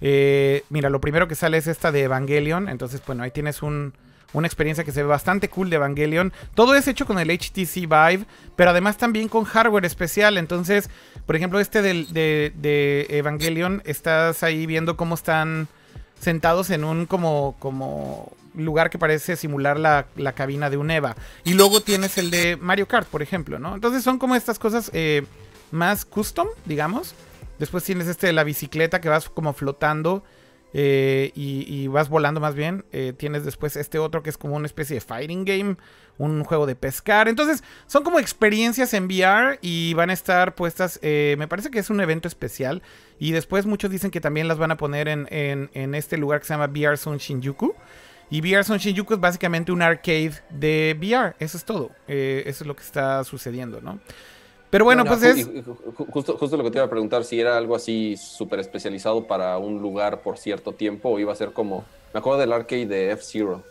Speaker 1: Eh, mira, lo primero que sale es esta de Evangelion. Entonces, bueno, ahí tienes un, una experiencia que se ve bastante cool de Evangelion. Todo es hecho con el HTC Vive, pero además también con hardware especial. Entonces, por ejemplo, este de, de Evangelion, estás ahí viendo cómo están sentados en un como, como lugar que parece simular la, la cabina de un EVA. Y luego tienes el de Mario Kart, por ejemplo, ¿no? Entonces son como estas cosas eh, más custom, digamos. Después tienes este de la bicicleta que vas como flotando. eh, y, vas volando más bien. Eh, tienes después este otro que es como una especie de fighting game, un juego de pescar. Entonces, son como experiencias en VR y van a estar puestas, me parece que es un evento especial. Y después muchos dicen que también las van a poner en, en, este lugar que se llama VR Zone Shinjuku. Y VR Zone Shinjuku es básicamente un arcade de VR. Eso es todo. eso es lo que está sucediendo, ¿no? Pero bueno, pues es...
Speaker 2: Justo, justo lo que te iba a preguntar, si era algo así súper especializado para un lugar por cierto tiempo o iba a ser como... Me acuerdo del arcade de F-Zero,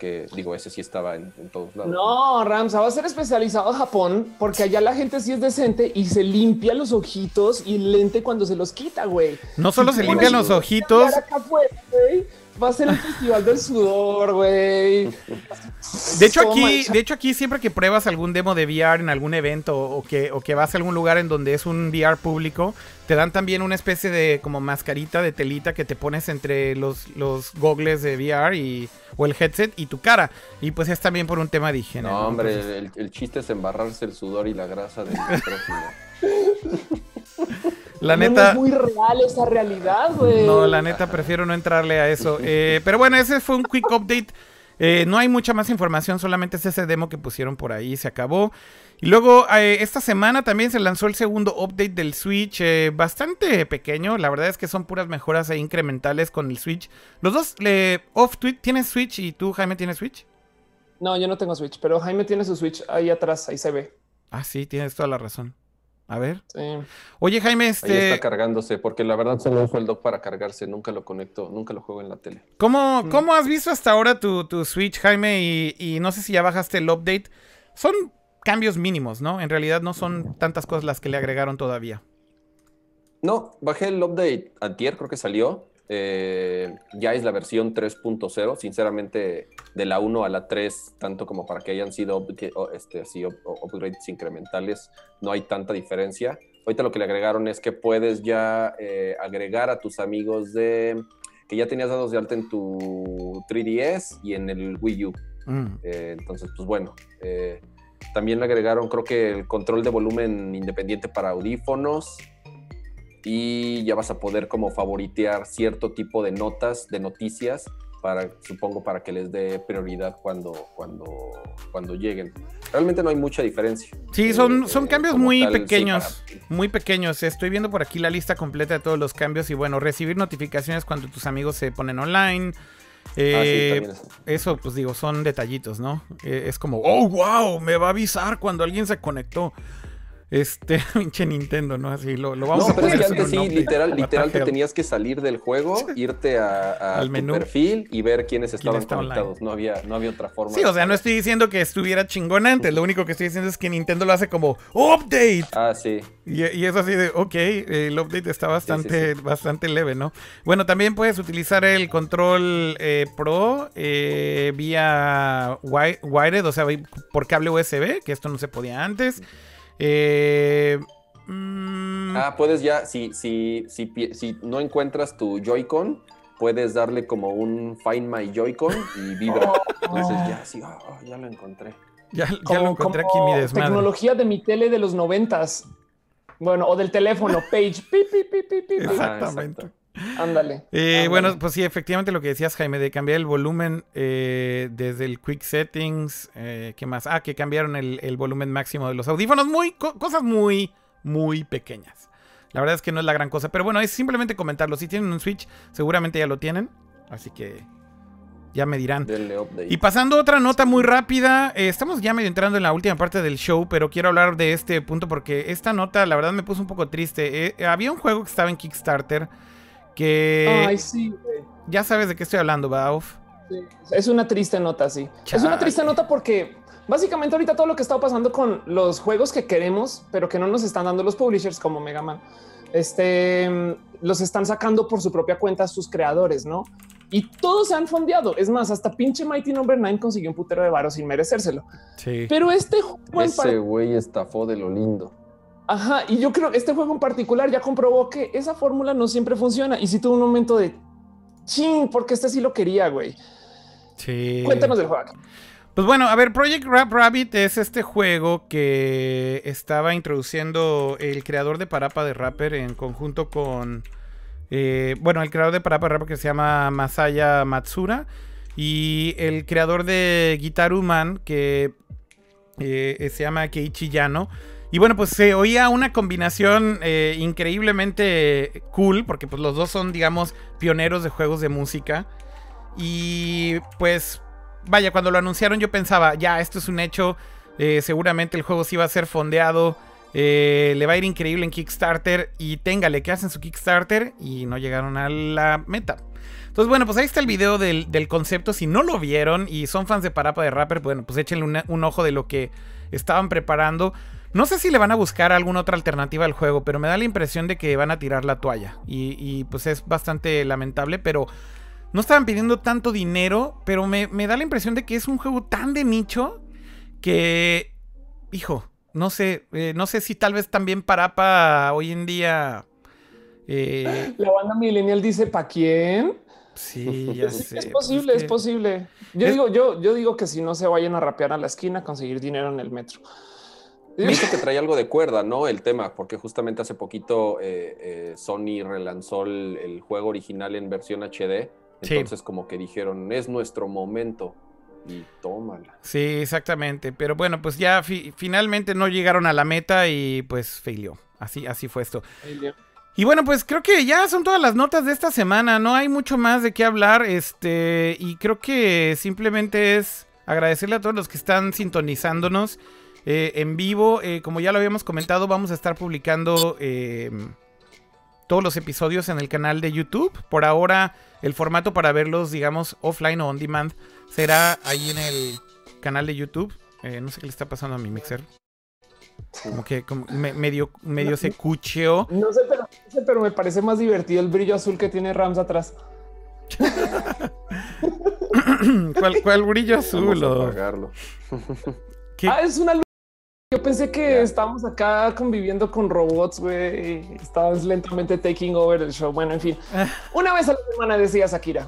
Speaker 2: que digo, ese sí estaba en, todos lados.
Speaker 3: No, Ramsa va a ser especializado en Japón porque allá la gente sí es decente y se limpia los ojitos y el lente cuando se los quita, güey.
Speaker 1: No solo se limpian los ojitos.
Speaker 3: Va a ser el festival del sudor, güey.
Speaker 1: De hecho, aquí, de hecho, aquí siempre que pruebas algún demo de VR en algún evento o que, o que vas a algún lugar en donde es un VR público, te dan también una especie de como mascarita de telita que te pones entre los, los gogles de VR y, o el headset y tu cara. Y pues es también por un tema de higiene.
Speaker 2: No, hombre, el, chiste es embarrarse el sudor y la grasa del micrófono.
Speaker 1: La neta.
Speaker 3: es muy real esa realidad, güey.
Speaker 1: No, la neta, prefiero no entrarle a eso. Eh, pero bueno, ese fue un quick update. Eh, no hay mucha más información, solamente es ese demo que pusieron por ahí, se acabó. Y luego, eh, esta semana también se lanzó el segundo update del Switch, bastante pequeño. La verdad es que son puras mejoras e incrementales con el Switch. Los dos, off tweet, ¿tienes Switch y tú, Jaime, tienes Switch?
Speaker 3: No, yo no tengo Switch, pero Jaime tiene su Switch ahí atrás, ahí se ve.
Speaker 1: Ah, sí, tienes toda la razón. A ver. Oye, Jaime, este.
Speaker 2: Ahí está cargándose, porque la verdad solo uso el dock para cargarse. Nunca lo conecto, nunca lo juego en la tele.
Speaker 1: ¿Cómo, mm. ¿cómo has visto hasta ahora tu, Switch, Jaime? Y, no sé si ya bajaste el update. Son cambios mínimos, ¿no? En realidad no son tantas cosas las que le agregaron todavía.
Speaker 2: No, bajé el update antier, creo que salió. Eh, ya es la versión 3.0. Sinceramente, de la 1 a la 3, tanto como para que hayan sido este, así, upgrades incrementales, no hay tanta diferencia. Ahorita lo que le agregaron es que puedes ya eh, agregar a tus amigos de que ya tenías dados de alta en tu 3DS y en el Wii U. Mm. Eh, entonces, pues bueno. también le agregaron, creo que el control de volumen independiente para audífonos y ya vas a poder como favoritear cierto tipo de notas, de noticias, para, supongo, para que les dé prioridad cuando, cuando, cuando lleguen. Realmente no hay mucha diferencia.
Speaker 1: Sí, son, eh, son cambios muy pequeños, muy pequeños. Estoy viendo por aquí la lista completa de todos los cambios y bueno, recibir notificaciones cuando tus amigos se ponen online. Eh, ah, eso, pues digo, son detallitos, ¿no? Eh, es como, oh, wow, me va a avisar cuando alguien se conectó. Este, pinche Nintendo, ¿no? Así lo, lo vamos
Speaker 2: no, a pero es que antes sí, literal, literal te tenías que salir del juego, irte a, tu perfil y ver quiénes estaban conectados. No había, no había otra forma.
Speaker 1: Sí, o sea, no estoy diciendo que estuviera chingón antes. Lo único que estoy diciendo es que Nintendo lo hace como update.
Speaker 2: Ah, sí.
Speaker 1: Y, y es así de, ok, el update está bastante, bastante leve, ¿no? Bueno, también puedes utilizar el control eh, Pro eh, vía wired, o sea, por cable USB, que esto no se podía antes. Eh,
Speaker 2: mm, Ah, puedes ya, si, si, si, si no encuentras tu Joy-Con, puedes darle como un Find My Joy-Con y vibra. Entonces ya, sí, ah, ah, ya lo encontré.
Speaker 1: Ya, lo encontré aquí mi desmadre.
Speaker 3: Tecnología de mi tele de los noventas. Bueno, o del teléfono, page.
Speaker 1: Exactamente.
Speaker 3: Ándale,
Speaker 1: eh, Bueno, pues sí, efectivamente lo que decías, Jaime, de cambiar el volumen eh, desde el Quick Settings. Eh, ¿Qué más? Ah, que cambiaron el, volumen máximo de los audífonos. Muy, cosas muy, muy pequeñas. La verdad es que no es la gran cosa. Pero bueno, es simplemente comentarlo. Si tienen un Switch, seguramente ya lo tienen. Así que ya me dirán. Y pasando otra nota muy rápida, estamos ya medio entrando en la última parte del show, pero quiero hablar de este punto porque esta nota la verdad me puso un poco triste. había un juego que estaba en Kickstarter que.
Speaker 3: Ay, sí,
Speaker 1: Ya sabes de qué estoy hablando, Bauf.
Speaker 3: Es una triste nota, sí. Es una triste nota porque básicamente ahorita todo lo que está pasando con los juegos que queremos, pero que no nos están dando los publishers como Mega Man, este, los están sacando por su propia cuenta sus creadores, ¿no? Y todos se han fondeado. Es más, hasta pinche Mighty Number no. 9 consiguió un putero de varo sin merecérselo.
Speaker 1: Sí.
Speaker 3: Pero este juego...
Speaker 2: Ese güey estafó de lo lindo.
Speaker 3: Ajá, y yo creo que este juego en particular ya comprobó que esa fórmula no siempre funciona. Y si tuvo un momento de ching, porque este sí lo quería, güey.
Speaker 1: Sí.
Speaker 3: Cuéntanos del juego.
Speaker 1: Pues bueno, a ver, Project Rap Rabbit es este juego que estaba introduciendo el creador de Parapa de Rapper en conjunto con Eh, bueno, el creador de Parapa Rap que se llama Masaya Matsura. Y el creador de Guitar Man, que eh, se llama Keiichi Yano. Y bueno, pues se oía una combinación eh, increíblemente cool, porque pues los dos son, digamos, pioneros de juegos de música. Y pues, vaya, cuando lo anunciaron yo pensaba, ya, esto es un hecho, eh, seguramente el juego sí va a ser fondeado, eh, le va a ir increíble en Kickstarter y téngale que hacen su Kickstarter y no llegaron a la meta. Entonces, bueno, pues ahí está el video del, concepto. Si no lo vieron y son fans de Parapa de Rapper, bueno, pues échenle un ojo de lo que estaban preparando. No sé si le van a buscar alguna otra alternativa al juego, pero me da la impresión de que van a tirar la toalla. Y, pues es bastante lamentable, pero no estaban pidiendo tanto dinero, pero me, da la impresión de que es un juego tan de nicho que, hijo, no sé, eh, no sé si tal vez también Parapa hoy en día...
Speaker 3: Eh, la banda millennial dice, ¿pa' quién?
Speaker 1: Sí, ya sé.
Speaker 3: Es posible, es, posible. Yo digo, yo, yo digo que si no se vayan a rapear a la esquina, conseguir dinero en el metro.
Speaker 2: Visto que trae algo de cuerda, ¿no? El tema, porque justamente hace poquito eh, eh, Sony relanzó el, juego original en versión HD. Entonces, como que dijeron, es nuestro momento. Y tómala.
Speaker 1: Sí, exactamente. Pero bueno, pues ya finalmente no llegaron a la meta y pues failió. Así, así fue esto. Y bueno, pues creo que ya son todas las notas de esta semana. No hay mucho más de qué hablar. Este. Y creo que simplemente es agradecerle a todos los que están sintonizándonos. Eh, en vivo. Eh, como ya lo habíamos comentado, vamos a estar publicando em, todos los episodios en el canal de YouTube. Por ahora, el formato para verlos, digamos, offline o on demand, será ahí en el canal de YouTube. Eh, no sé qué le está pasando a mi mixer. Como que medio, medio se cucheó.
Speaker 3: No sé pero, me parece más divertido el brillo azul que tiene Rams atrás.
Speaker 1: ¿Cuál, brillo azul?
Speaker 3: Ah, es una luz yo pensé que estábamos acá conviviendo con robots, güey. Estábamos lentamente taking over el show. Bueno, en fin. Una vez a la semana decía Shakira.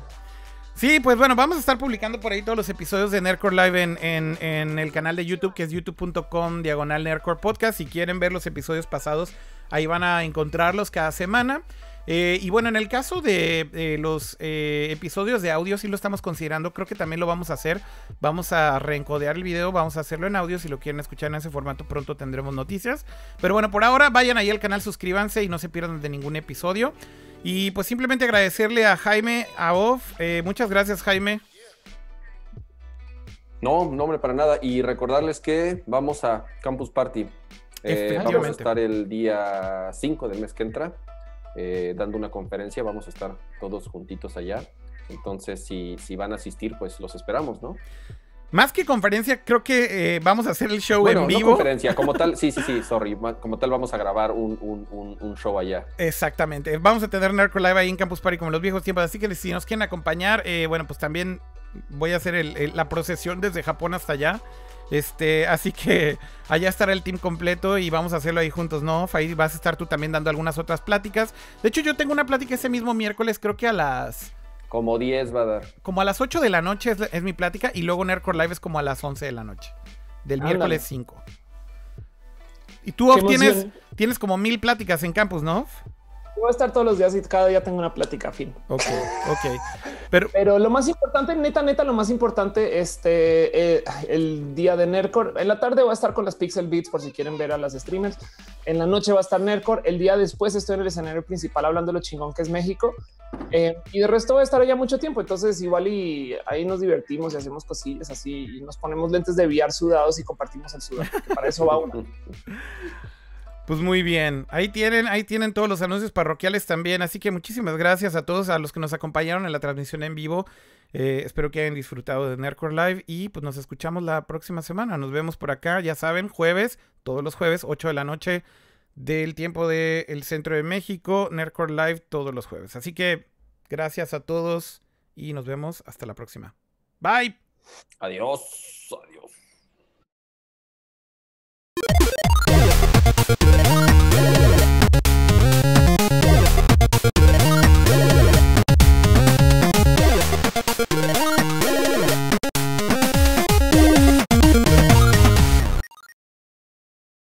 Speaker 1: Sí, pues bueno, vamos a estar publicando por ahí todos los episodios de Nerdcore Live en, en el canal de YouTube, que es youtube.com diagonal Nerdcore Podcast. Si quieren ver los episodios pasados, ahí van a encontrarlos cada semana. Eh, y bueno, en el caso de los eh, episodios de audio, sí lo estamos considerando. Creo que también lo vamos a hacer. Vamos a reencodear el video, vamos a hacerlo en audio. Si lo quieren escuchar en ese formato, pronto tendremos noticias. Pero bueno, por ahora vayan ahí al canal, suscríbanse y no se pierdan de ningún episodio. Y pues simplemente agradecerle a Jaime, a Off. Eh, muchas gracias, Jaime.
Speaker 2: No, no, hombre, para nada. Y recordarles que vamos a Campus Party. vamos a estar el día 5 del mes que entra. Eh, dando una conferencia, vamos a estar todos juntitos allá. Entonces, si, si van a asistir, pues los esperamos, ¿no?
Speaker 1: Más que conferencia, creo que eh, vamos a hacer el show en vivo. No
Speaker 2: conferencia, como tal, sí, sí, sí, sorry. Como tal, vamos a grabar un, un, show allá.
Speaker 1: Exactamente. Vamos a tener Narco Live ahí en Campus Party como en los viejos tiempos. Así que si nos quieren acompañar, eh, bueno, pues también voy a hacer la procesión desde Japón hasta allá. Este, así que allá estará el team completo y vamos a hacerlo ahí juntos, ¿no? Ahí vas a estar tú también dando algunas otras pláticas. De hecho, yo tengo una plática ese mismo miércoles, creo que a las.
Speaker 2: Como 10 va a dar.
Speaker 1: Como a las 8 de la noche es, mi plática y luego Nerdcore Live es como a las 11 de la noche. Del miércoles 5. Y tú, tienes, tienes como mil pláticas en campus, ¿no?
Speaker 3: Voy a estar todos los días y cada día tengo una plática, fin.
Speaker 1: Ok, ok.
Speaker 3: Pero, Pero lo más importante, neta, neta, lo más importante, este, eh, el día de Nercor. En la tarde voy a estar con las Pixel Beats por si quieren ver a las streamers. En la noche va a estar Nercor. El día después estoy en el escenario principal hablando de lo chingón que es México. Eh, y de resto voy a estar allá mucho tiempo. Entonces, igual y ahí nos divertimos y hacemos cosillas así y nos ponemos lentes de VR sudados y compartimos el sudor. Para eso va uno.
Speaker 1: Pues muy bien, ahí tienen, ahí tienen todos los anuncios parroquiales también, así que muchísimas gracias a todos a los que nos acompañaron en la transmisión en vivo. Eh, espero que hayan disfrutado de Nerdcore Live y pues nos escuchamos la próxima semana. Nos vemos por acá, ya saben, jueves, todos los jueves, 8 de la noche del tiempo del de centro de México, Nerdcore Live todos los jueves. Así que gracias a todos y nos vemos hasta la próxima. Bye.
Speaker 2: Adiós. Adiós. Thank you.